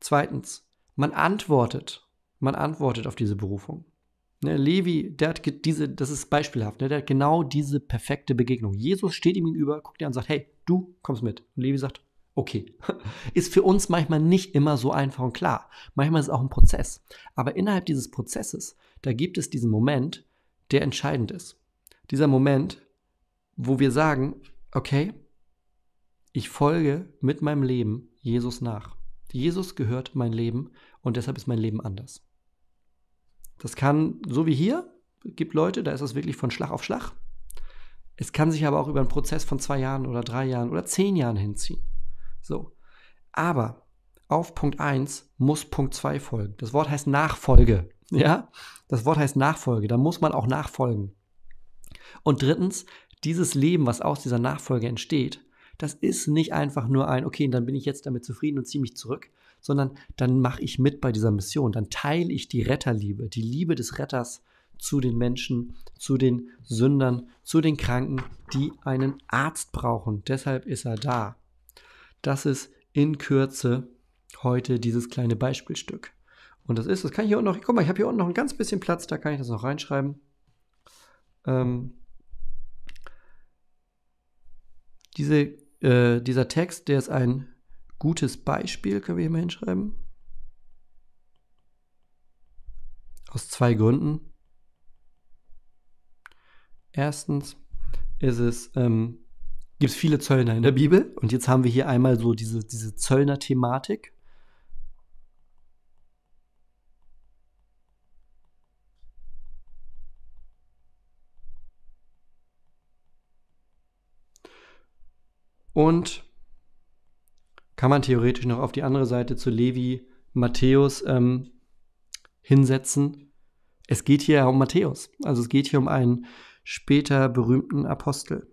Zweitens, man antwortet, man antwortet auf diese Berufung. Ne, Levi, der hat diese, das ist beispielhaft, ne, der hat genau diese perfekte Begegnung. Jesus steht ihm gegenüber, guckt ihn an und sagt, hey, du kommst mit. Und Levi sagt, Okay. Ist für uns manchmal nicht immer so einfach und klar. Manchmal ist es auch ein Prozess. Aber innerhalb dieses Prozesses, da gibt es diesen Moment, der entscheidend ist. Dieser Moment, wo wir sagen, okay, ich folge mit meinem Leben Jesus nach. Jesus gehört mein Leben und deshalb ist mein Leben anders. Das kann, so wie hier, gibt Leute, da ist das wirklich von Schlag auf Schlag. Es kann sich aber auch über einen Prozess von zwei Jahren oder drei Jahren oder zehn Jahren hinziehen. So. Aber auf Punkt 1 muss Punkt 2 folgen. Das Wort heißt Nachfolge. Ja? Das Wort heißt Nachfolge. Da muss man auch nachfolgen. Und drittens, dieses Leben, was aus dieser Nachfolge entsteht, das ist nicht einfach nur ein, okay, dann bin ich jetzt damit zufrieden und ziehe mich zurück, sondern dann mache ich mit bei dieser Mission. Dann teile ich die Retterliebe, die Liebe des Retters zu den Menschen, zu den Sündern, zu den Kranken, die einen Arzt brauchen. Deshalb ist er da. Das ist in Kürze heute dieses kleine Beispielstück. Und das ist, das kann ich hier unten noch, guck mal, ich habe hier unten noch ein ganz bisschen Platz, da kann ich das noch reinschreiben. Ähm, diese, äh, dieser Text, der ist ein gutes Beispiel, können wir hier mal hinschreiben. Aus zwei Gründen. Erstens ist es ähm, gibt es viele Zöllner in der Bibel. Und jetzt haben wir hier einmal so diese, diese Zöllner-Thematik. Und kann man theoretisch noch auf die andere Seite zu Levi Matthäus ähm, hinsetzen. Es geht hier um Matthäus. Also es geht hier um einen später berühmten Apostel.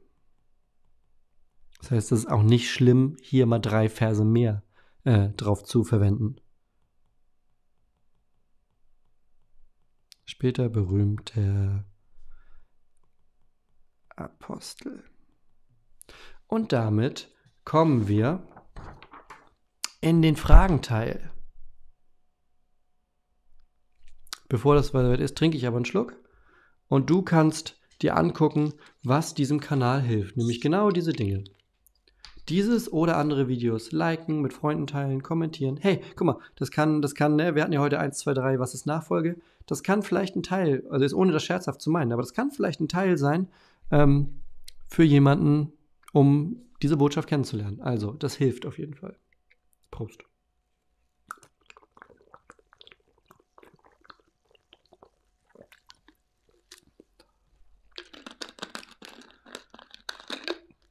Das heißt, es ist auch nicht schlimm, hier mal drei Verse mehr äh, drauf zu verwenden. Später berühmter Apostel. Und damit kommen wir in den Fragenteil. Bevor das weiter ist, trinke ich aber einen Schluck. Und du kannst dir angucken, was diesem Kanal hilft. Nämlich genau diese Dinge dieses oder andere Videos liken, mit Freunden teilen, kommentieren. Hey, guck mal, das kann, das kann, ne, wir hatten ja heute 1, 2, 3, was ist Nachfolge? Das kann vielleicht ein Teil, also ist ohne das scherzhaft zu meinen, aber das kann vielleicht ein Teil sein ähm, für jemanden, um diese Botschaft kennenzulernen. Also, das hilft auf jeden Fall. Prost.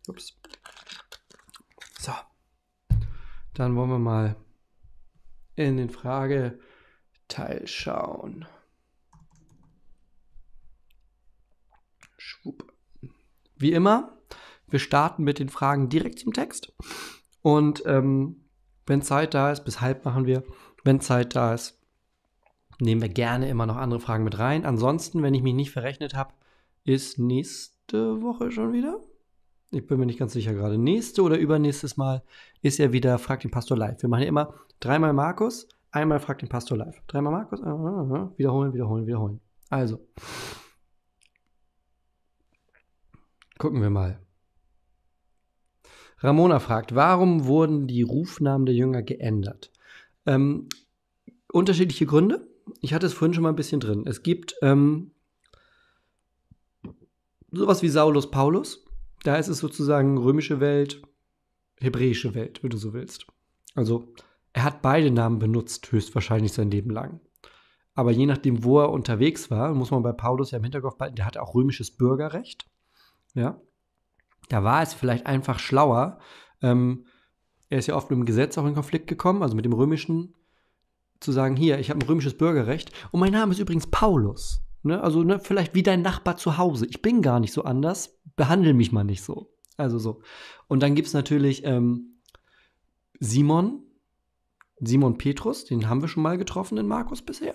Ups. So. Dann wollen wir mal in den Frageteil schauen. Schwupp. Wie immer, wir starten mit den Fragen direkt zum Text. Und ähm, wenn Zeit da ist, bis halb machen wir, wenn Zeit da ist, nehmen wir gerne immer noch andere Fragen mit rein. Ansonsten, wenn ich mich nicht verrechnet habe, ist nächste Woche schon wieder. Ich bin mir nicht ganz sicher gerade. Nächste oder übernächstes Mal ist ja wieder Frag den Pastor live. Wir machen ja immer dreimal Markus, einmal Frag den Pastor live. Dreimal Markus, äh, äh, äh, wiederholen, wiederholen, wiederholen. Also, gucken wir mal. Ramona fragt, warum wurden die Rufnamen der Jünger geändert? Ähm, unterschiedliche Gründe. Ich hatte es vorhin schon mal ein bisschen drin. Es gibt ähm, sowas wie Saulus Paulus. Da ist es sozusagen römische Welt, hebräische Welt, wenn du so willst. Also er hat beide Namen benutzt, höchstwahrscheinlich sein Leben lang. Aber je nachdem, wo er unterwegs war, muss man bei Paulus ja im Hinterkopf behalten, der hatte auch römisches Bürgerrecht. Ja. Da war es vielleicht einfach schlauer. Ähm, er ist ja oft mit dem Gesetz auch in Konflikt gekommen, also mit dem römischen, zu sagen, hier, ich habe ein römisches Bürgerrecht und mein Name ist übrigens Paulus. Ne? Also ne, vielleicht wie dein Nachbar zu Hause. Ich bin gar nicht so anders, behandle mich mal nicht so. Also so. Und dann gibt es natürlich ähm, Simon, Simon Petrus, den haben wir schon mal getroffen in Markus bisher.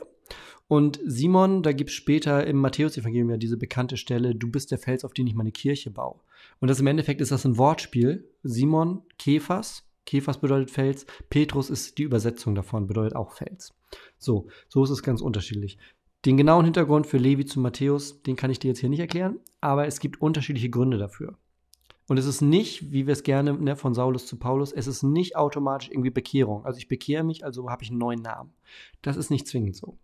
Und Simon, da gibt es später im Matthäus-Evangelium ja diese bekannte Stelle, du bist der Fels, auf den ich meine Kirche baue. Und das im Endeffekt ist das ein Wortspiel. Simon, Kephas, Kephas bedeutet Fels, Petrus ist die Übersetzung davon, bedeutet auch Fels. So, so ist es ganz unterschiedlich. Den genauen Hintergrund für Levi zu Matthäus, den kann ich dir jetzt hier nicht erklären, aber es gibt unterschiedliche Gründe dafür. Und es ist nicht, wie wir es gerne ne, von Saulus zu Paulus, es ist nicht automatisch irgendwie Bekehrung. Also ich bekehre mich, also habe ich einen neuen Namen. Das ist nicht zwingend so.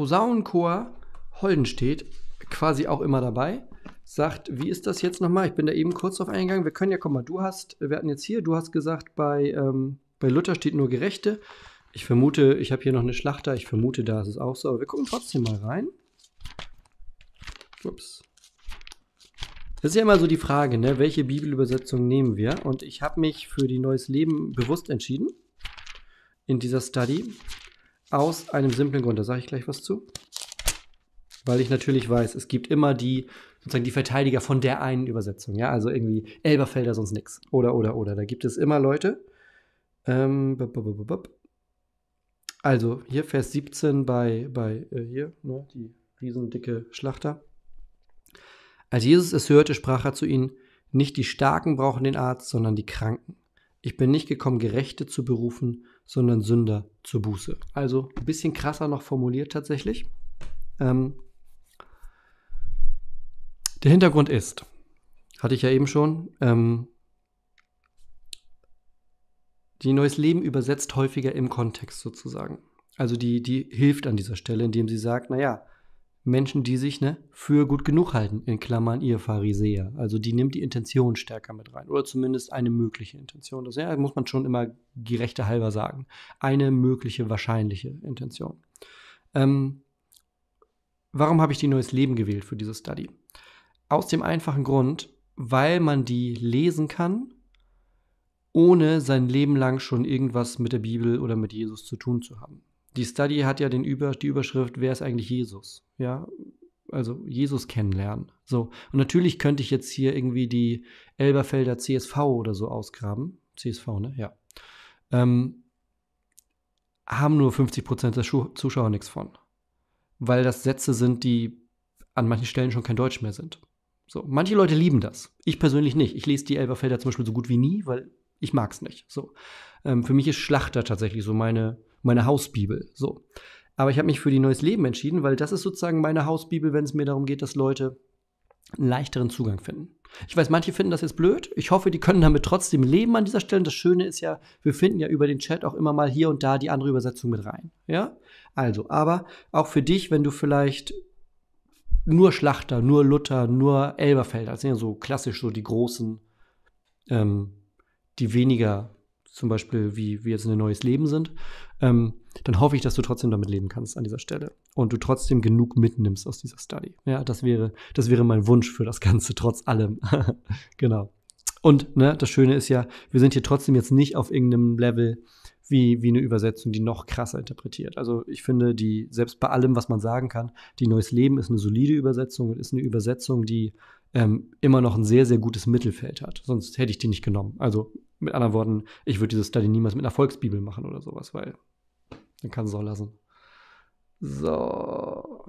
Posaunenchor Holdenstedt, quasi auch immer dabei, sagt, wie ist das jetzt nochmal? Ich bin da eben kurz drauf eingegangen. Wir können ja, komm mal, du hast, wir hatten jetzt hier, du hast gesagt, bei, ähm, bei Luther steht nur Gerechte. Ich vermute, ich habe hier noch eine Schlachter, ich vermute, da ist es auch so, aber wir gucken trotzdem mal rein. Ups. Das ist ja immer so die Frage, ne? welche Bibelübersetzung nehmen wir? Und ich habe mich für die Neues Leben bewusst entschieden in dieser Study aus einem simplen Grund. Da sage ich gleich was zu. Weil ich natürlich weiß, es gibt immer die, sozusagen die Verteidiger von der einen Übersetzung. Ja, also irgendwie Elberfelder, sonst nichts. Oder, oder, oder. Da gibt es immer Leute. Ähm, also hier Vers 17 bei, bei äh, hier, ne, die riesendicke Schlachter. Als Jesus es hörte, sprach er zu ihnen, nicht die Starken brauchen den Arzt, sondern die Kranken. Ich bin nicht gekommen, Gerechte zu berufen, sondern Sünder zur Buße. Also ein bisschen krasser noch formuliert tatsächlich. Ähm, der Hintergrund ist, hatte ich ja eben schon, ähm, die Neues Leben übersetzt häufiger im Kontext sozusagen. Also die, die hilft an dieser Stelle, indem sie sagt, naja, Menschen, die sich ne, für gut genug halten, in Klammern ihr Pharisäer. Also die nimmt die Intention stärker mit rein. Oder zumindest eine mögliche Intention. Das ja, muss man schon immer gerechter halber sagen. Eine mögliche, wahrscheinliche Intention. Ähm, warum habe ich die Neues Leben gewählt für diese Study? Aus dem einfachen Grund, weil man die lesen kann ohne sein Leben lang schon irgendwas mit der Bibel oder mit Jesus zu tun zu haben. Die Study hat ja den Über, die Überschrift, wer ist eigentlich Jesus? Ja, also Jesus kennenlernen. So, und natürlich könnte ich jetzt hier irgendwie die Elberfelder CSV oder so ausgraben. CSV, ne? Ja. Ähm, haben nur 50% der Schu Zuschauer nichts von. Weil das Sätze sind, die an manchen Stellen schon kein Deutsch mehr sind. So, manche Leute lieben das. Ich persönlich nicht. Ich lese die Elberfelder zum Beispiel so gut wie nie, weil ich mag es nicht. So. Ähm, für mich ist Schlachter tatsächlich so meine, meine Hausbibel. So. Aber ich habe mich für die Neues Leben entschieden, weil das ist sozusagen meine Hausbibel, wenn es mir darum geht, dass Leute einen leichteren Zugang finden. Ich weiß, manche finden das jetzt blöd. Ich hoffe, die können damit trotzdem leben an dieser Stelle. Und das Schöne ist ja, wir finden ja über den Chat auch immer mal hier und da die andere Übersetzung mit rein. Ja? Also, aber auch für dich, wenn du vielleicht nur Schlachter, nur Luther, nur Elberfelder. Das sind ja so klassisch so die großen, ähm, die weniger zum Beispiel wie wir jetzt in ein neues Leben sind, ähm, dann hoffe ich, dass du trotzdem damit leben kannst an dieser Stelle und du trotzdem genug mitnimmst aus dieser Study. Ja, das wäre, das wäre mein Wunsch für das Ganze, trotz allem. genau. Und ne, das Schöne ist ja, wir sind hier trotzdem jetzt nicht auf irgendeinem Level wie, wie eine Übersetzung, die noch krasser interpretiert. Also ich finde, die, selbst bei allem, was man sagen kann, die Neues Leben ist eine solide Übersetzung und ist eine Übersetzung, die ähm, immer noch ein sehr, sehr gutes Mittelfeld hat. Sonst hätte ich die nicht genommen. Also mit anderen Worten, ich würde diese Study niemals mit einer Volksbibel machen oder sowas, weil dann kann es auch lassen. So.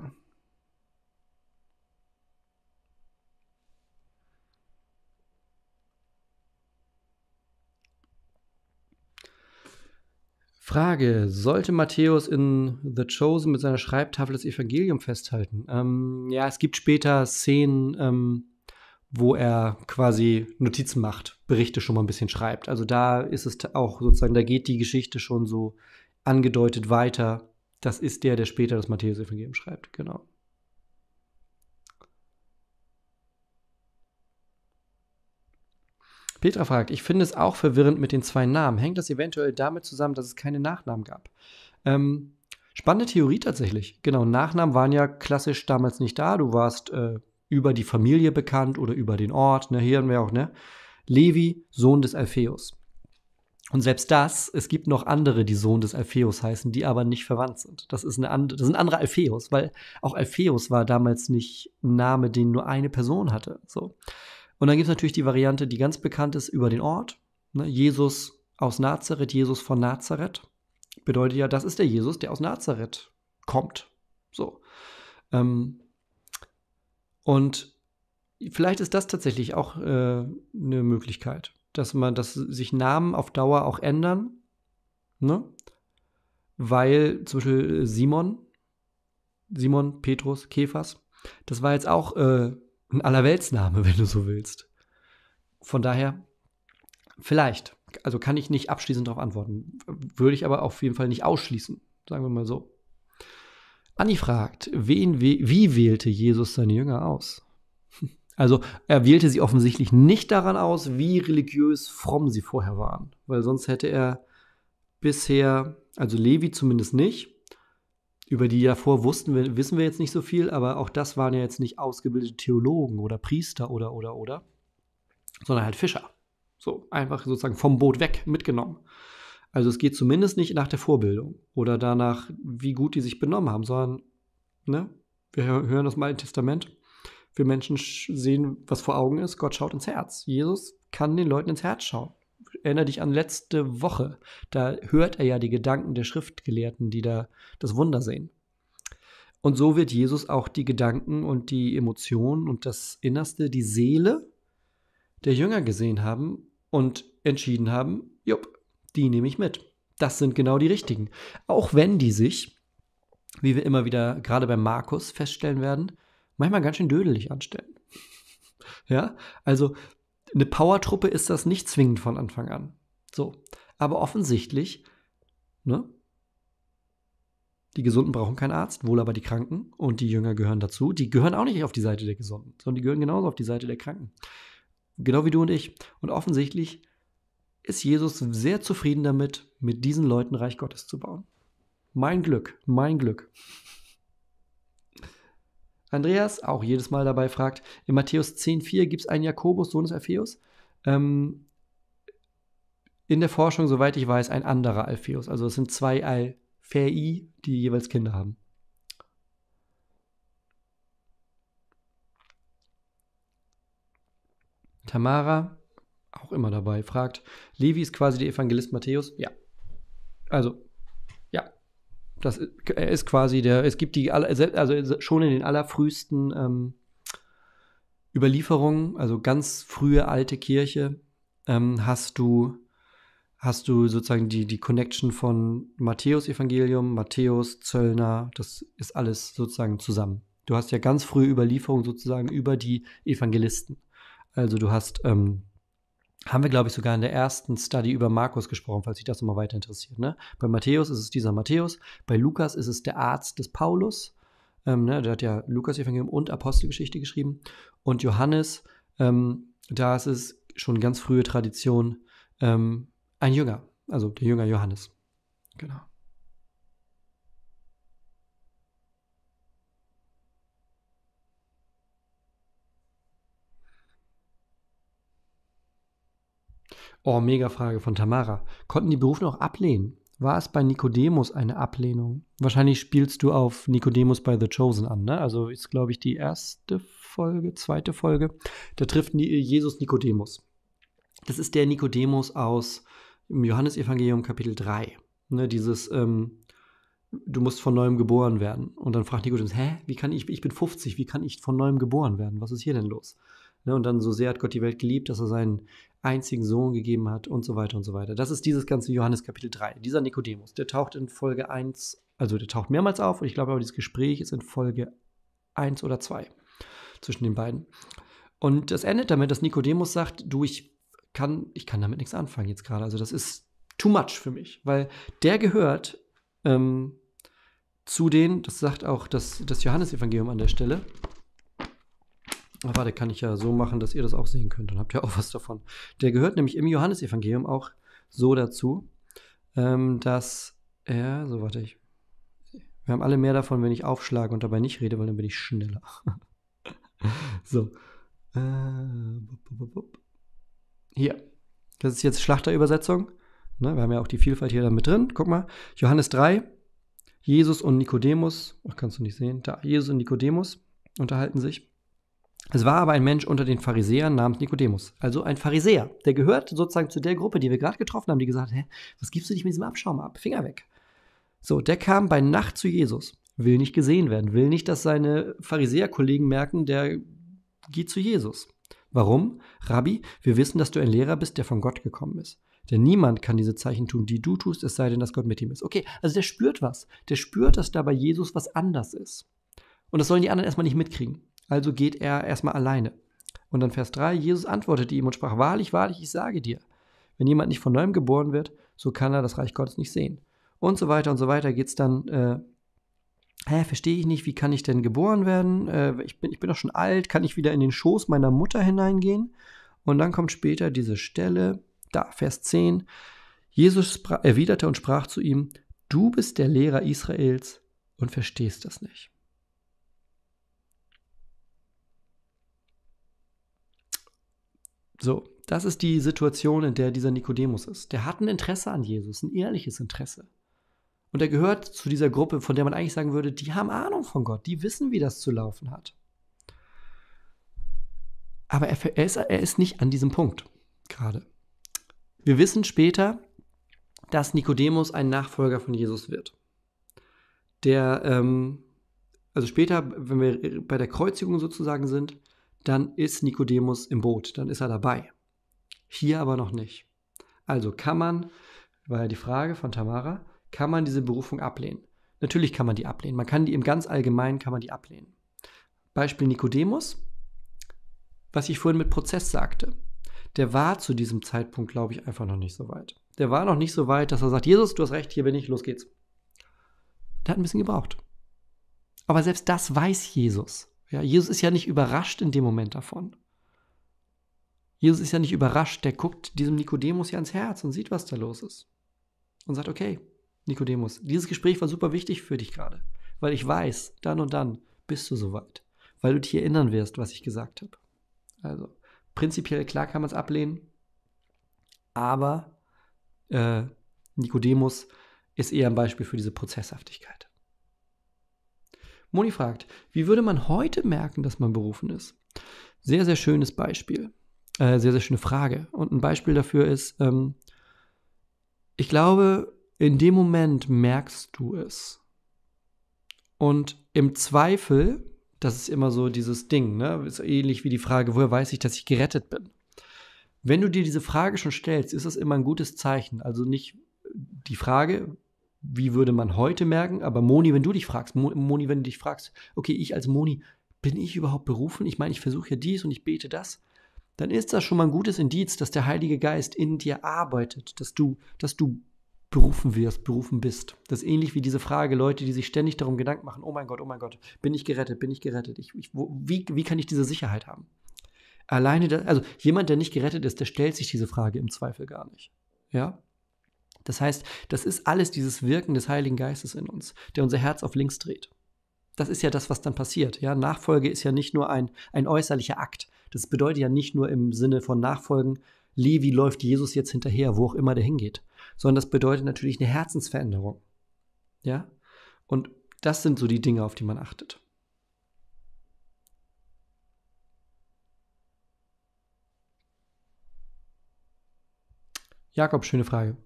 Frage: Sollte Matthäus in The Chosen mit seiner Schreibtafel das Evangelium festhalten? Ähm, ja, es gibt später Szenen, ähm, wo er quasi Notizen macht, Berichte schon mal ein bisschen schreibt. Also da ist es auch sozusagen, da geht die Geschichte schon so angedeutet weiter. Das ist der, der später das Matthäus-Evangelium schreibt, genau. Petra fragt, ich finde es auch verwirrend mit den zwei Namen. Hängt das eventuell damit zusammen, dass es keine Nachnamen gab? Ähm, spannende Theorie tatsächlich. Genau, Nachnamen waren ja klassisch damals nicht da. Du warst äh, über die Familie bekannt oder über den Ort. Ne? Hier haben wir auch, ne? Levi, Sohn des Alpheus. Und selbst das, es gibt noch andere, die Sohn des Alpheus heißen, die aber nicht verwandt sind. Das, ist eine andere, das sind andere Alpheus, weil auch Alpheus war damals nicht ein Name, den nur eine Person hatte. So. Und dann gibt es natürlich die Variante, die ganz bekannt ist über den Ort. Ne? Jesus aus Nazareth, Jesus von Nazareth. Bedeutet ja, das ist der Jesus, der aus Nazareth kommt. So. Ähm, und vielleicht ist das tatsächlich auch äh, eine Möglichkeit, dass man, dass sich Namen auf Dauer auch ändern, ne? Weil zum Beispiel Simon, Simon, Petrus, Kephas, das war jetzt auch äh, ein Allerweltsname, wenn du so willst. Von daher, vielleicht, also kann ich nicht abschließend darauf antworten, würde ich aber auf jeden Fall nicht ausschließen, sagen wir mal so. Anni fragt, wen, wie, wählte Jesus seine Jünger aus? Also er wählte sie offensichtlich nicht daran aus, wie religiös fromm sie vorher waren, weil sonst hätte er bisher, also Levi zumindest nicht, über die davor wussten wir, wissen wir jetzt nicht so viel, aber auch das waren ja jetzt nicht ausgebildete Theologen oder Priester oder oder oder, sondern halt Fischer. So einfach sozusagen vom Boot weg mitgenommen. Also es geht zumindest nicht nach der Vorbildung oder danach, wie gut die sich benommen haben, sondern, ne, wir hören das mal im Testament. Wir Menschen sehen, was vor Augen ist. Gott schaut ins Herz. Jesus kann den Leuten ins Herz schauen. Erinnere dich an letzte Woche. Da hört er ja die Gedanken der Schriftgelehrten, die da das Wunder sehen. Und so wird Jesus auch die Gedanken und die Emotionen und das Innerste, die Seele der Jünger gesehen haben und entschieden haben, jupp, die nehme ich mit. Das sind genau die richtigen. Auch wenn die sich, wie wir immer wieder gerade bei Markus feststellen werden, manchmal ganz schön dödelig anstellen. ja, also eine Powertruppe ist das nicht zwingend von Anfang an. So, aber offensichtlich, ne? Die Gesunden brauchen keinen Arzt, wohl aber die Kranken und die Jünger gehören dazu. Die gehören auch nicht auf die Seite der Gesunden, sondern die gehören genauso auf die Seite der Kranken. Genau wie du und ich. Und offensichtlich ist Jesus sehr zufrieden damit, mit diesen Leuten Reich Gottes zu bauen. Mein Glück, mein Glück. Andreas, auch jedes Mal dabei, fragt, in Matthäus 10,4 gibt es einen Jakobus, Sohn des Alpheus? Ähm, in der Forschung, soweit ich weiß, ein anderer Alpheus. Also es sind zwei Alphäi, die jeweils Kinder haben. Tamara, auch immer dabei, fragt, Levi ist quasi der Evangelist Matthäus? Ja. Also, ja. Das, er ist quasi der, es gibt die, also schon in den allerfrühesten ähm, Überlieferungen, also ganz frühe alte Kirche, ähm, hast du hast du sozusagen die, die Connection von Matthäus Evangelium, Matthäus, Zöllner, das ist alles sozusagen zusammen. Du hast ja ganz frühe Überlieferungen sozusagen über die Evangelisten. Also du hast ähm, haben wir, glaube ich, sogar in der ersten Study über Markus gesprochen, falls sich das nochmal weiter interessiert. Ne? Bei Matthäus ist es dieser Matthäus, bei Lukas ist es der Arzt des Paulus, Ähm, ne, der hat ja Lukas-Evangelium und Apostelgeschichte geschrieben. Und Johannes, ähm, da ist es schon ganz frühe Tradition, ähm, ein Jünger, also der Jünger Johannes. Genau. Oh, mega Frage von Tamara. Konnten die Berufen auch ablehnen? War es bei Nikodemus eine Ablehnung? Wahrscheinlich spielst du auf Nikodemus bei The Chosen an, ne? Also ist, glaube ich, die erste Folge, zweite Folge. Da trifft Jesus Nikodemus. Das ist der Nikodemus aus im Johannesevangelium Kapitel 3. Ne, dieses, ähm, du musst von neuem geboren werden. Und dann fragt Nikodemus, hä, wie kann ich, ich bin 50, wie kann ich von neuem geboren werden? Was ist hier denn los? Ne, und dann so sehr hat Gott die Welt geliebt, dass er seinen einzigen Sohn gegeben hat und so weiter und so weiter. Das ist dieses ganze Johannes Kapitel 3. Dieser Nikodemus, der taucht in Folge 1, also der taucht mehrmals auf und ich glaube aber, dieses Gespräch ist in Folge 1 oder 2 zwischen den beiden. Und das endet damit, dass Nikodemus sagt, du, ich kann, ich kann damit nichts anfangen jetzt gerade. Also das ist too much für mich, weil der gehört ähm, zu den, das sagt auch das, das Johannesevangelium an der Stelle, Ach, warte, kann ich ja so machen, dass ihr das auch sehen könnt. Dann habt ihr auch was davon. Der gehört nämlich im Johannesevangelium auch so dazu, ähm, dass er, so warte ich, wir haben alle mehr davon, wenn ich aufschlage und dabei nicht rede, weil dann bin ich schneller. so. Äh, hier. Das ist jetzt Schlachterübersetzung. Ne, wir haben ja auch die Vielfalt hier dann mit drin. Guck mal. Johannes 3. Jesus und Nikodemus. Ach, kannst du nicht sehen. Da. Jesus und Nikodemus unterhalten sich. Es war aber ein Mensch unter den Pharisäern namens Nikodemus, also ein Pharisäer. Der gehört sozusagen zu der Gruppe, die wir gerade getroffen haben, die gesagt hat, hä, was gibst du dich mit diesem Abschaum ab? Finger weg. So, der kam bei Nacht zu Jesus, will nicht gesehen werden, will nicht, dass seine Pharisäerkollegen merken, der geht zu Jesus. Warum? Rabbi, wir wissen, dass du ein Lehrer bist, der von Gott gekommen ist. Denn niemand kann diese Zeichen tun, die du tust, es sei denn, dass Gott mit ihm ist. Okay, also der spürt was. Der spürt, dass da bei Jesus was anders ist. Und das sollen die anderen erstmal nicht mitkriegen. Also geht er erstmal alleine. Und dann Vers 3, Jesus antwortete ihm und sprach, wahrlich, wahrlich, ich sage dir, wenn jemand nicht von neuem geboren wird, so kann er das Reich Gottes nicht sehen. Und so weiter und so weiter geht es dann, äh, hä, verstehe ich nicht, wie kann ich denn geboren werden? Äh, ich, bin, ich bin doch schon alt, kann ich wieder in den Schoß meiner Mutter hineingehen? Und dann kommt später diese Stelle, da, Vers 10, Jesus erwiderte und sprach zu ihm, du bist der Lehrer Israels und verstehst das nicht. So, das ist die Situation, in der dieser Nikodemus ist. Der hat ein Interesse an Jesus, ein ehrliches Interesse. Und er gehört zu dieser Gruppe, von der man eigentlich sagen würde, die haben Ahnung von Gott, die wissen, wie das zu laufen hat. Aber er, er, ist, er ist nicht an diesem Punkt gerade. Wir wissen später, dass Nikodemus ein Nachfolger von Jesus wird. Der, ähm, also später, wenn wir bei der Kreuzigung sozusagen sind, dann ist Nikodemus im Boot, dann ist er dabei. Hier aber noch nicht. Also kann man, war ja die Frage von Tamara, kann man diese Berufung ablehnen? Natürlich kann man die ablehnen. Man kann die im ganz Allgemeinen kann man die ablehnen. Beispiel Nikodemus, was ich vorhin mit Prozess sagte. Der war zu diesem Zeitpunkt, glaube ich, einfach noch nicht so weit. Der war noch nicht so weit, dass er sagt, Jesus, du hast recht, hier bin ich, los geht's. Der hat ein bisschen gebraucht. Aber selbst das weiß Jesus. Ja, Jesus ist ja nicht überrascht in dem Moment davon. Jesus ist ja nicht überrascht, der guckt diesem Nikodemus ja ins Herz und sieht, was da los ist. Und sagt, okay, Nikodemus, dieses Gespräch war super wichtig für dich gerade, weil ich weiß, dann und dann bist du soweit, weil du dich erinnern wirst, was ich gesagt habe. Also, prinzipiell klar kann man es ablehnen, aber äh, Nikodemus ist eher ein Beispiel für diese Prozesshaftigkeit. Moni fragt, wie würde man heute merken, dass man berufen ist? Sehr, sehr schönes Beispiel. Äh, sehr, sehr schöne Frage. Und ein Beispiel dafür ist, ähm, ich glaube, in dem Moment merkst du es. Und im Zweifel, das ist immer so dieses Ding, ne? Ist ähnlich wie die Frage, woher weiß ich, dass ich gerettet bin? Wenn du dir diese Frage schon stellst, ist das immer ein gutes Zeichen. Also nicht die Frage, wie würde man heute merken? Aber Moni, wenn du dich fragst, Moni, wenn du dich fragst, okay, ich als Moni, bin ich überhaupt berufen? Ich meine, ich versuche ja dies und ich bete das. Dann ist das schon mal ein gutes Indiz, dass der Heilige Geist in dir arbeitet, dass du, dass du berufen wirst, berufen bist. Das ist ähnlich wie diese Frage, Leute, die sich ständig darum Gedanken machen, oh mein Gott, oh mein Gott, bin ich gerettet, bin ich gerettet? Ich, ich, wo, wie, wie kann ich diese Sicherheit haben? Alleine, das, also jemand, der nicht gerettet ist, der stellt sich diese Frage im Zweifel gar nicht. Ja? Das heißt, das ist alles dieses Wirken des Heiligen Geistes in uns, der unser Herz auf links dreht. Das ist ja das, was dann passiert. Ja? Nachfolge ist ja nicht nur ein, ein äußerlicher Akt. Das bedeutet ja nicht nur im Sinne von Nachfolgen, Levi läuft Jesus jetzt hinterher, wo auch immer der hingeht, sondern das bedeutet natürlich eine Herzensveränderung. Ja? Und das sind so die Dinge, auf die man achtet. Jakob, schöne Frage.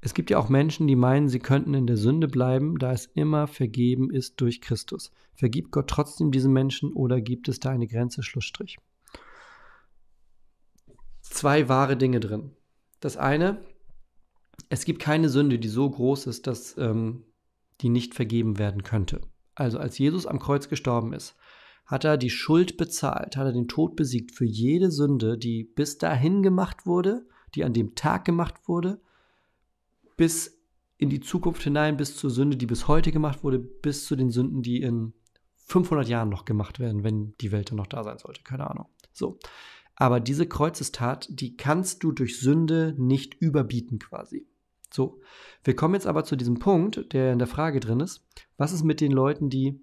Es gibt ja auch Menschen, die meinen, sie könnten in der Sünde bleiben, da es immer vergeben ist durch Christus. Vergibt Gott trotzdem diesen Menschen oder gibt es da eine Grenze, Schlussstrich? Zwei wahre Dinge drin. Das eine, es gibt keine Sünde, die so groß ist, dass ähm, die nicht vergeben werden könnte. Also als Jesus am Kreuz gestorben ist, hat er die Schuld bezahlt, hat er den Tod besiegt für jede Sünde, die bis dahin gemacht wurde, die an dem Tag gemacht wurde, bis in die Zukunft hinein, bis zur Sünde, die bis heute gemacht wurde, bis zu den Sünden, die in 500 Jahren noch gemacht werden, wenn die Welt dann noch da sein sollte. Keine Ahnung. So. Aber diese Kreuzestat, die kannst du durch Sünde nicht überbieten quasi. So, wir kommen jetzt aber zu diesem Punkt, der in der Frage drin ist. Was ist mit den Leuten, die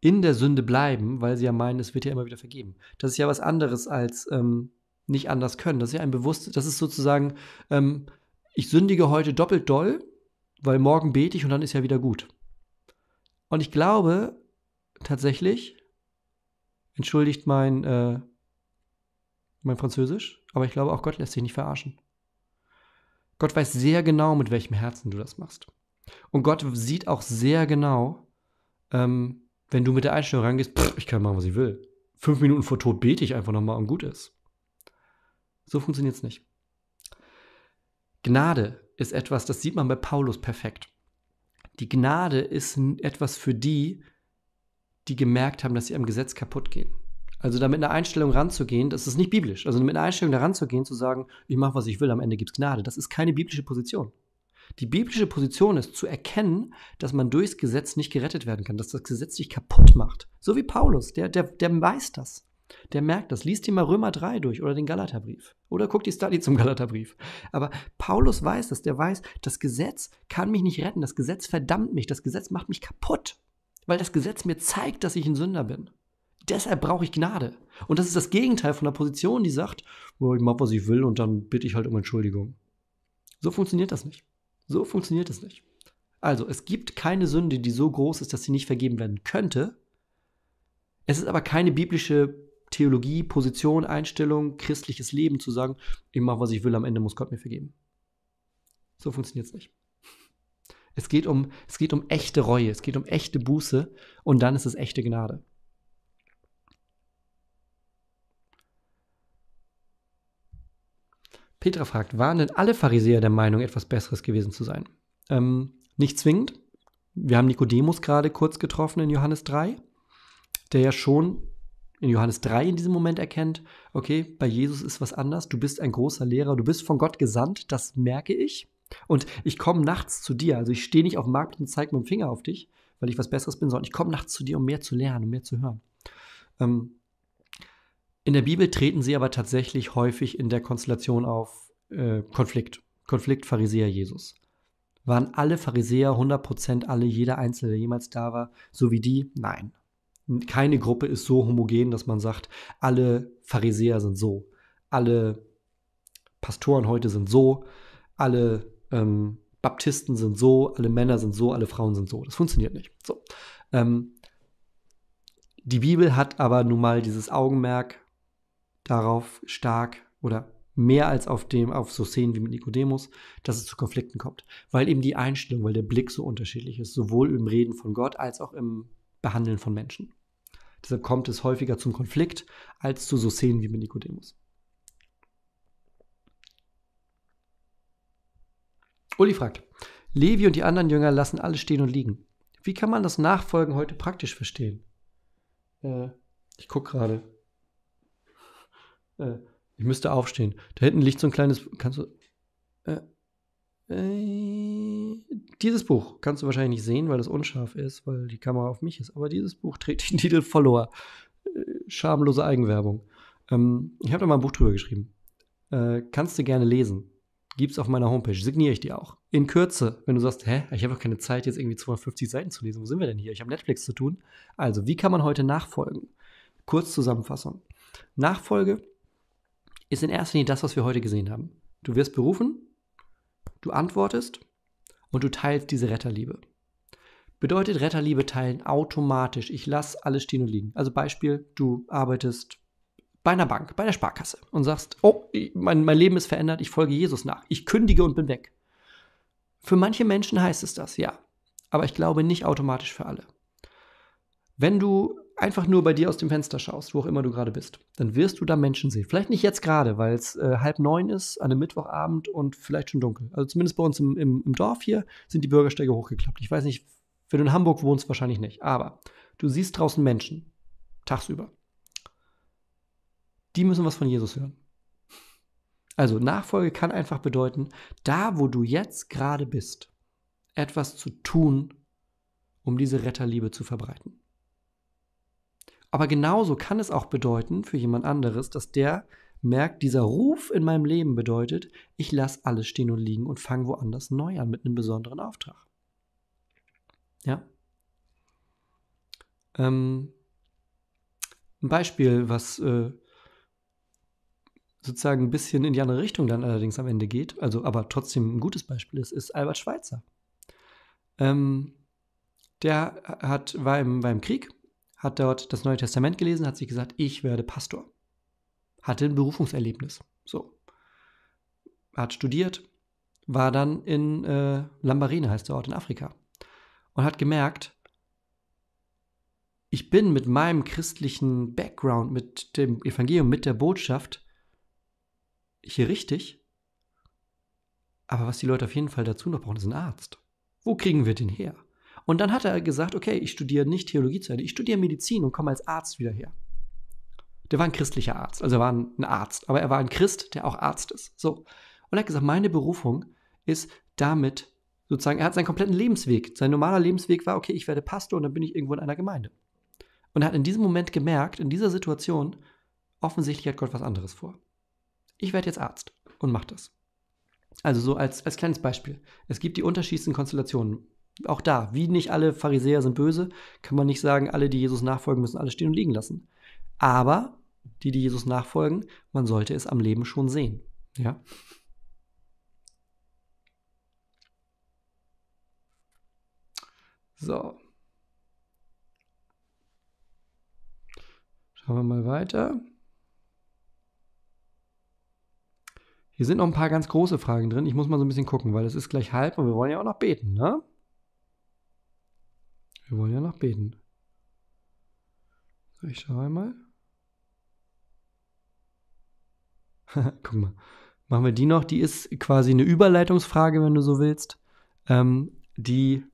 in der Sünde bleiben, weil sie ja meinen, es wird ja immer wieder vergeben? Das ist ja was anderes als ähm, nicht anders können. Das ist ja ein bewusst, das ist sozusagen, ähm, ich sündige heute doppelt doll, weil morgen bete ich und dann ist ja wieder gut. Und ich glaube tatsächlich, entschuldigt mein, äh, mein Französisch, aber ich glaube auch Gott lässt sich nicht verarschen. Gott weiß sehr genau, mit welchem Herzen du das machst. Und Gott sieht auch sehr genau, ähm, wenn du mit der Einstellung rangehst, pff, ich kann machen, was ich will. Fünf Minuten vor Tod bete ich einfach nochmal und gut ist. So funktioniert es nicht. Gnade ist etwas, das sieht man bei Paulus perfekt. Die Gnade ist etwas für die, die gemerkt haben, dass sie am Gesetz kaputt gehen. Also da mit einer Einstellung ranzugehen, das ist nicht biblisch. Also mit einer Einstellung da ranzugehen, zu sagen, ich mache, was ich will, am Ende gibt es Gnade, das ist keine biblische Position. Die biblische Position ist zu erkennen, dass man durchs Gesetz nicht gerettet werden kann, dass das Gesetz dich kaputt macht. So wie Paulus, der, der, der weiß das. Der merkt das. Lies dir mal Römer 3 durch oder den Galaterbrief. Oder guck die Study zum Galaterbrief. Aber Paulus weiß das. Der weiß, das Gesetz kann mich nicht retten. Das Gesetz verdammt mich. Das Gesetz macht mich kaputt. Weil das Gesetz mir zeigt, dass ich ein Sünder bin. Deshalb brauche ich Gnade. Und das ist das Gegenteil von einer Position, die sagt, oh, ich mache, was ich will und dann bitte ich halt um Entschuldigung. So funktioniert das nicht. So funktioniert es nicht. Also, es gibt keine Sünde, die so groß ist, dass sie nicht vergeben werden könnte. Es ist aber keine biblische Theologie, Position, Einstellung, christliches Leben zu sagen, ich mache, was ich will, am Ende muss Gott mir vergeben. So funktioniert es nicht. Es geht, um, es geht um echte Reue, es geht um echte Buße und dann ist es echte Gnade. Petra fragt, waren denn alle Pharisäer der Meinung, etwas Besseres gewesen zu sein? Ähm, nicht zwingend. Wir haben Nikodemus gerade kurz getroffen in Johannes 3, der ja schon in Johannes 3 in diesem Moment erkennt, okay, bei Jesus ist was anders, du bist ein großer Lehrer, du bist von Gott gesandt, das merke ich. Und ich komme nachts zu dir, also ich stehe nicht auf dem Markt und zeige mit dem Finger auf dich, weil ich was Besseres bin, sondern ich komme nachts zu dir, um mehr zu lernen, um mehr zu hören. Ähm, in der Bibel treten sie aber tatsächlich häufig in der Konstellation auf äh, Konflikt. Konflikt Pharisäer Jesus. Waren alle Pharisäer 100% alle, jeder Einzelne, der jemals da war, so wie die? Nein. Keine Gruppe ist so homogen, dass man sagt, alle Pharisäer sind so, alle Pastoren heute sind so, alle ähm, Baptisten sind so, alle Männer sind so, alle Frauen sind so. Das funktioniert nicht. So. Ähm, die Bibel hat aber nun mal dieses Augenmerk darauf stark oder mehr als auf dem, auf so Szenen wie mit Nikodemus, dass es zu Konflikten kommt. Weil eben die Einstellung, weil der Blick so unterschiedlich ist, sowohl im Reden von Gott als auch im Behandeln von Menschen. Deshalb kommt es häufiger zum Konflikt als zu so Szenen wie mit Nikodemus. Uli fragt, Levi und die anderen Jünger lassen alles stehen und liegen. Wie kann man das Nachfolgen heute praktisch verstehen? Äh, ich gucke gerade. Äh, ich müsste aufstehen. Da hinten liegt so ein kleines. Kannst du. Äh, Äh, dieses Buch kannst du wahrscheinlich nicht sehen, weil es unscharf ist, weil die Kamera auf mich ist. Aber dieses Buch trägt den Titel Follower. Äh, schamlose Eigenwerbung. Ähm, ich habe da mal ein Buch drüber geschrieben. Äh, kannst du gerne lesen. Gibt's auf meiner Homepage. Signiere ich dir auch. In Kürze, wenn du sagst, hä, ich habe doch keine Zeit, jetzt irgendwie 250 Seiten zu lesen. Wo sind wir denn hier? Ich habe Netflix zu tun. Also, wie kann man heute nachfolgen? Kurz Zusammenfassung. Nachfolge ist in erster Linie das, was wir heute gesehen haben. Du wirst berufen, du antwortest und du teilst diese Retterliebe. Bedeutet Retterliebe teilen automatisch. Ich lasse alles stehen und liegen. Also Beispiel, du arbeitest bei einer Bank, bei der Sparkasse und sagst, oh, mein, mein Leben ist verändert, ich folge Jesus nach. Ich kündige und bin weg. Für manche Menschen heißt es das, ja. Aber ich glaube nicht automatisch für alle. Wenn du einfach nur bei dir aus dem Fenster schaust, wo auch immer du gerade bist, dann wirst du da Menschen sehen. Vielleicht nicht jetzt gerade, weil es äh, halb neun ist, an einem Mittwochabend und vielleicht schon dunkel. Also zumindest bei uns im, im, im Dorf hier sind die Bürgersteige hochgeklappt. Ich weiß nicht, wenn du in Hamburg wohnst, wahrscheinlich nicht. Aber du siehst draußen Menschen, tagsüber. Die müssen was von Jesus hören. Also Nachfolge kann einfach bedeuten, da wo du jetzt gerade bist, etwas zu tun, um diese Retterliebe zu verbreiten. Aber genauso kann es auch bedeuten für jemand anderes, dass der merkt, dieser Ruf in meinem Leben bedeutet, ich lasse alles stehen und liegen und fange woanders neu an mit einem besonderen Auftrag. Ja. Ähm, ein Beispiel, was äh, sozusagen ein bisschen in die andere Richtung dann allerdings am Ende geht, also aber trotzdem ein gutes Beispiel ist, ist Albert Schweitzer. Ähm, der hat, war, im, war im Krieg hat dort das Neue Testament gelesen, hat sich gesagt, ich werde Pastor. Hatte ein Berufungserlebnis. So. Hat studiert, war dann in äh, Lambarene, heißt der Ort in Afrika. Und hat gemerkt, ich bin mit meinem christlichen Background, mit dem Evangelium, mit der Botschaft hier richtig. Aber was die Leute auf jeden Fall dazu noch brauchen, ist ein Arzt. Wo kriegen wir den her? Und dann hat er gesagt, okay, ich studiere nicht Theologie zu Ende, ich studiere Medizin und komme als Arzt wieder her. Der war ein christlicher Arzt, also er war ein Arzt, aber er war ein Christ, der auch Arzt ist. So. Und er hat gesagt, meine Berufung ist damit sozusagen, er hat seinen kompletten Lebensweg, sein normaler Lebensweg war, okay, ich werde Pastor und dann bin ich irgendwo in einer Gemeinde. Und er hat in diesem Moment gemerkt, in dieser Situation, offensichtlich hat Gott was anderes vor. Ich werde jetzt Arzt und mache das. Also so als, als kleines Beispiel. Es gibt die unterschiedlichsten Konstellationen auch da, wie nicht alle Pharisäer sind böse, kann man nicht sagen, alle, die Jesus nachfolgen, müssen alle stehen und liegen lassen. Aber die, die Jesus nachfolgen, man sollte es am Leben schon sehen. Ja. So. Schauen wir mal weiter. Hier sind noch ein paar ganz große Fragen drin. Ich muss mal so ein bisschen gucken, weil es ist gleich halb und wir wollen ja auch noch beten, ne? Wir wollen ja noch beten. Ich schaue einmal. Guck mal. Machen wir die noch. Die ist quasi eine Überleitungsfrage, wenn du so willst, ähm, die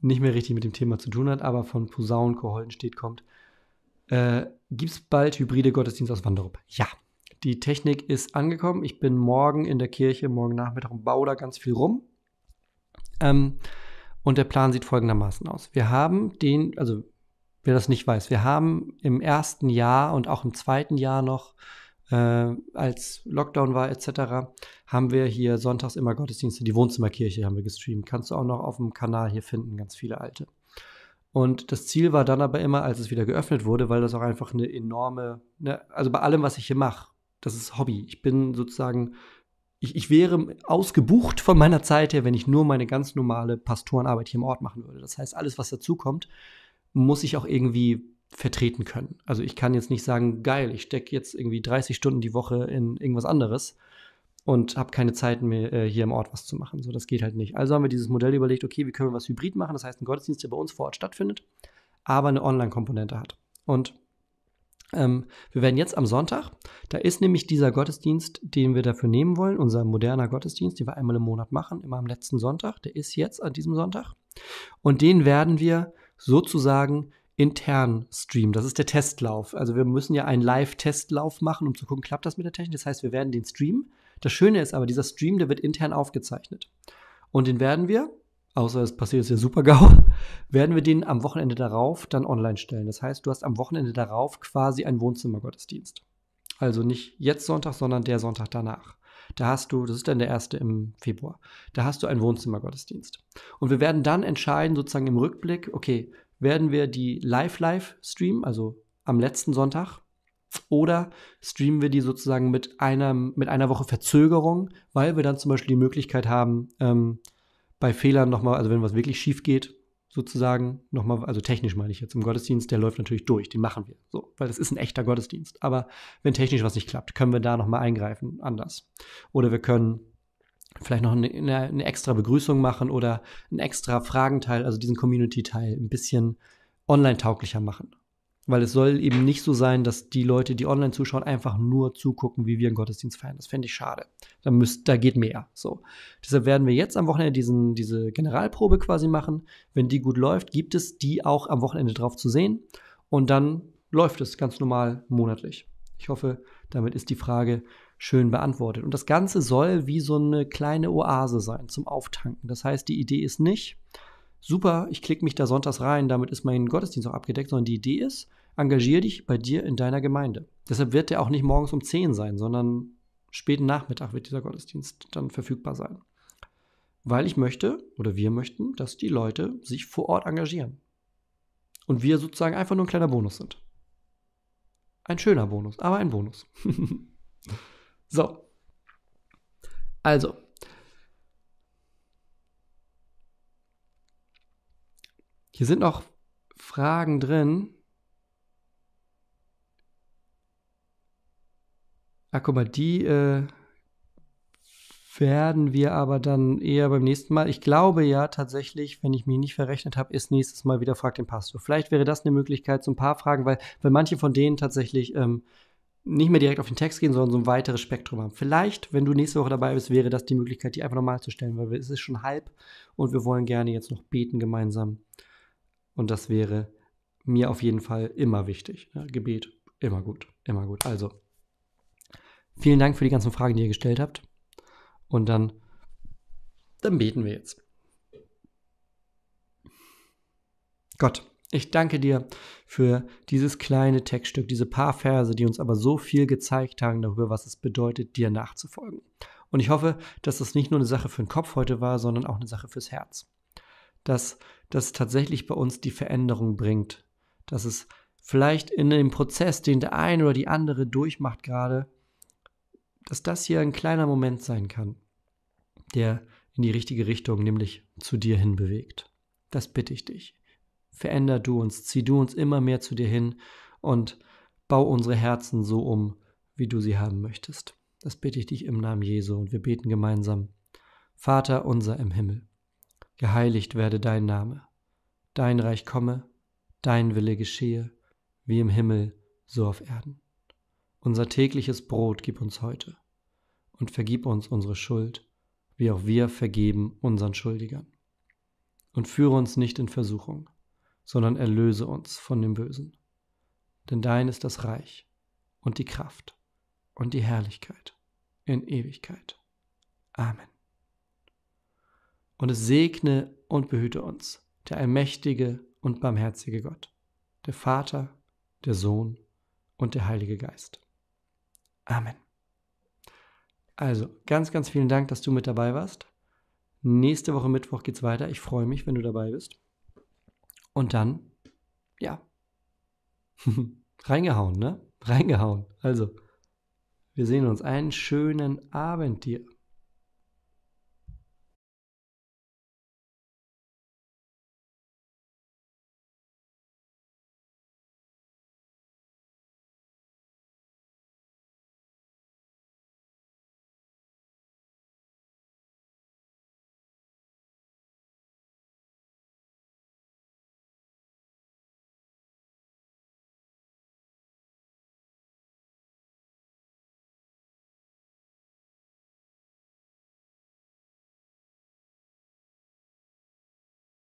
nicht mehr richtig mit dem Thema zu tun hat, aber von Posaunenchor Holdenstedt kommt. Äh, Gibt es bald hybride Gottesdienste aus Wanderup? Ja. Die Technik ist angekommen. Ich bin morgen in der Kirche, morgen Nachmittag und baue da ganz viel rum. Ähm, und der Plan sieht folgendermaßen aus. Wir haben den, also wer das nicht weiß, wir haben im ersten Jahr und auch im zweiten Jahr noch, äh, als Lockdown war etc., haben wir hier sonntags immer Gottesdienste, die Wohnzimmerkirche haben wir gestreamt. Kannst du auch noch auf dem Kanal hier finden, ganz viele alte. Und das Ziel war dann aber immer, als es wieder geöffnet wurde, weil das auch einfach eine enorme, ne, also bei allem, was ich hier mache, das ist Hobby. Ich bin sozusagen ich, ich wäre ausgebucht von meiner Zeit her, wenn ich nur meine ganz normale Pastorenarbeit hier im Ort machen würde. Das heißt, alles, was dazukommt, muss ich auch irgendwie vertreten können. Also ich kann jetzt nicht sagen, geil, ich stecke jetzt irgendwie 30 Stunden die Woche in irgendwas anderes und habe keine Zeit mehr, äh, hier im Ort was zu machen. So, das geht halt nicht. Also haben wir dieses Modell überlegt, okay, wie können wir was hybrid machen? Das heißt, ein Gottesdienst, der bei uns vor Ort stattfindet, aber eine Online-Komponente hat. Und ähm, wir werden jetzt am Sonntag, da ist nämlich dieser Gottesdienst, den wir dafür nehmen wollen, unser moderner Gottesdienst, den wir einmal im Monat machen, immer am letzten Sonntag, der ist jetzt an diesem Sonntag. Und den werden wir sozusagen intern streamen. Das ist der Testlauf. Also wir müssen ja einen Live-Testlauf machen, um zu gucken, klappt das mit der Technik. Das heißt, wir werden den streamen. Das Schöne ist aber, dieser Stream, der wird intern aufgezeichnet. Und den werden wir, außer es passiert jetzt ja super GAU, werden wir den am Wochenende darauf dann online stellen. Das heißt, du hast am Wochenende darauf quasi einen Wohnzimmergottesdienst. Also nicht jetzt Sonntag, sondern der Sonntag danach. Da hast du, das ist dann der erste im Februar, da hast du einen Wohnzimmergottesdienst. Und wir werden dann entscheiden, sozusagen im Rückblick, okay, werden wir die live-live streamen, also am letzten Sonntag, oder streamen wir die sozusagen mit, einem, mit einer Woche Verzögerung, weil wir dann zum Beispiel die Möglichkeit haben, ähm, bei Fehlern nochmal, also wenn was wirklich schief geht, sozusagen nochmal, also technisch meine ich jetzt im Gottesdienst, der läuft natürlich durch, den machen wir so, weil das ist ein echter Gottesdienst. Aber wenn technisch was nicht klappt, können wir da nochmal eingreifen, anders. Oder wir können vielleicht noch eine, eine, extra Begrüßung machen oder einen extra Fragenteil, also diesen Community-Teil, ein bisschen online-tauglicher machen. Weil es soll eben nicht so sein, dass die Leute, die online zuschauen, einfach nur zugucken, wie wir einen Gottesdienst feiern. Das fände ich schade. Da, müsst, da geht mehr. So. Deshalb werden wir jetzt am Wochenende diesen, diese Generalprobe quasi machen. Wenn die gut läuft, gibt es die auch am Wochenende drauf zu sehen. Und dann läuft es ganz normal monatlich. Ich hoffe, damit ist die Frage schön beantwortet. Und das Ganze soll wie so eine kleine Oase sein zum Auftanken. Das heißt, die Idee ist nicht, super, ich klicke mich da sonntags rein, damit ist mein Gottesdienst auch abgedeckt, sondern die Idee ist, engagier dich bei dir in deiner Gemeinde. Deshalb wird der auch nicht morgens um 10 sein, sondern späten Nachmittag wird dieser Gottesdienst dann verfügbar sein. Weil ich möchte oder wir möchten, dass die Leute sich vor Ort engagieren. Und wir sozusagen einfach nur ein kleiner Bonus sind. Ein schöner Bonus, aber ein Bonus. so. Also, Hier sind noch Fragen drin. Ah, guck mal, die äh, werden wir aber dann eher beim nächsten Mal. Ich glaube ja tatsächlich, wenn ich mich nicht verrechnet habe, ist nächstes Mal wieder Frag den Pastor. Vielleicht wäre das eine Möglichkeit, so ein paar Fragen, weil, weil manche von denen tatsächlich ähm, nicht mehr direkt auf den Text gehen, sondern so ein weiteres Spektrum haben. Vielleicht, wenn du nächste Woche dabei bist, wäre das die Möglichkeit, die einfach nochmal zu stellen, weil es ist schon halb und wir wollen gerne jetzt noch beten gemeinsam. Und das wäre mir auf jeden Fall immer wichtig. Ja, Gebet, immer gut, immer gut. Also, vielen Dank für die ganzen Fragen, die ihr gestellt habt. Und dann, dann beten wir jetzt. Gott, ich danke dir für dieses kleine Textstück, diese paar Verse, die uns aber so viel gezeigt haben darüber, was es bedeutet, dir nachzufolgen. Und ich hoffe, dass das nicht nur eine Sache für den Kopf heute war, sondern auch eine Sache fürs Herz. Dass das tatsächlich bei uns die Veränderung bringt. Dass es vielleicht in dem Prozess, den der eine oder die andere durchmacht gerade, dass das hier ein kleiner Moment sein kann, der in die richtige Richtung, nämlich zu dir hin bewegt. Das bitte ich dich. Veränder du uns, zieh du uns immer mehr zu dir hin und bau unsere Herzen so um, wie du sie haben möchtest. Das bitte ich dich im Namen Jesu und wir beten gemeinsam. Vater unser im Himmel geheiligt werde dein Name, dein Reich komme, dein Wille geschehe, wie im Himmel, so auf Erden. Unser tägliches Brot gib uns heute und vergib uns unsere Schuld, wie auch wir vergeben unseren Schuldigern. Und führe uns nicht in Versuchung, sondern erlöse uns von dem Bösen. Denn dein ist das Reich und die Kraft und die Herrlichkeit in Ewigkeit. Amen und es segne und behüte uns, der allmächtige und barmherzige Gott, der Vater, der Sohn und der Heilige Geist. Amen. Also, ganz, ganz vielen Dank, dass du mit dabei warst. Nächste Woche Mittwoch geht's weiter. Ich freue mich, wenn du dabei bist. Und dann, ja, reingehauen, ne? Reingehauen. Also, wir sehen uns. Einen schönen Abend dir.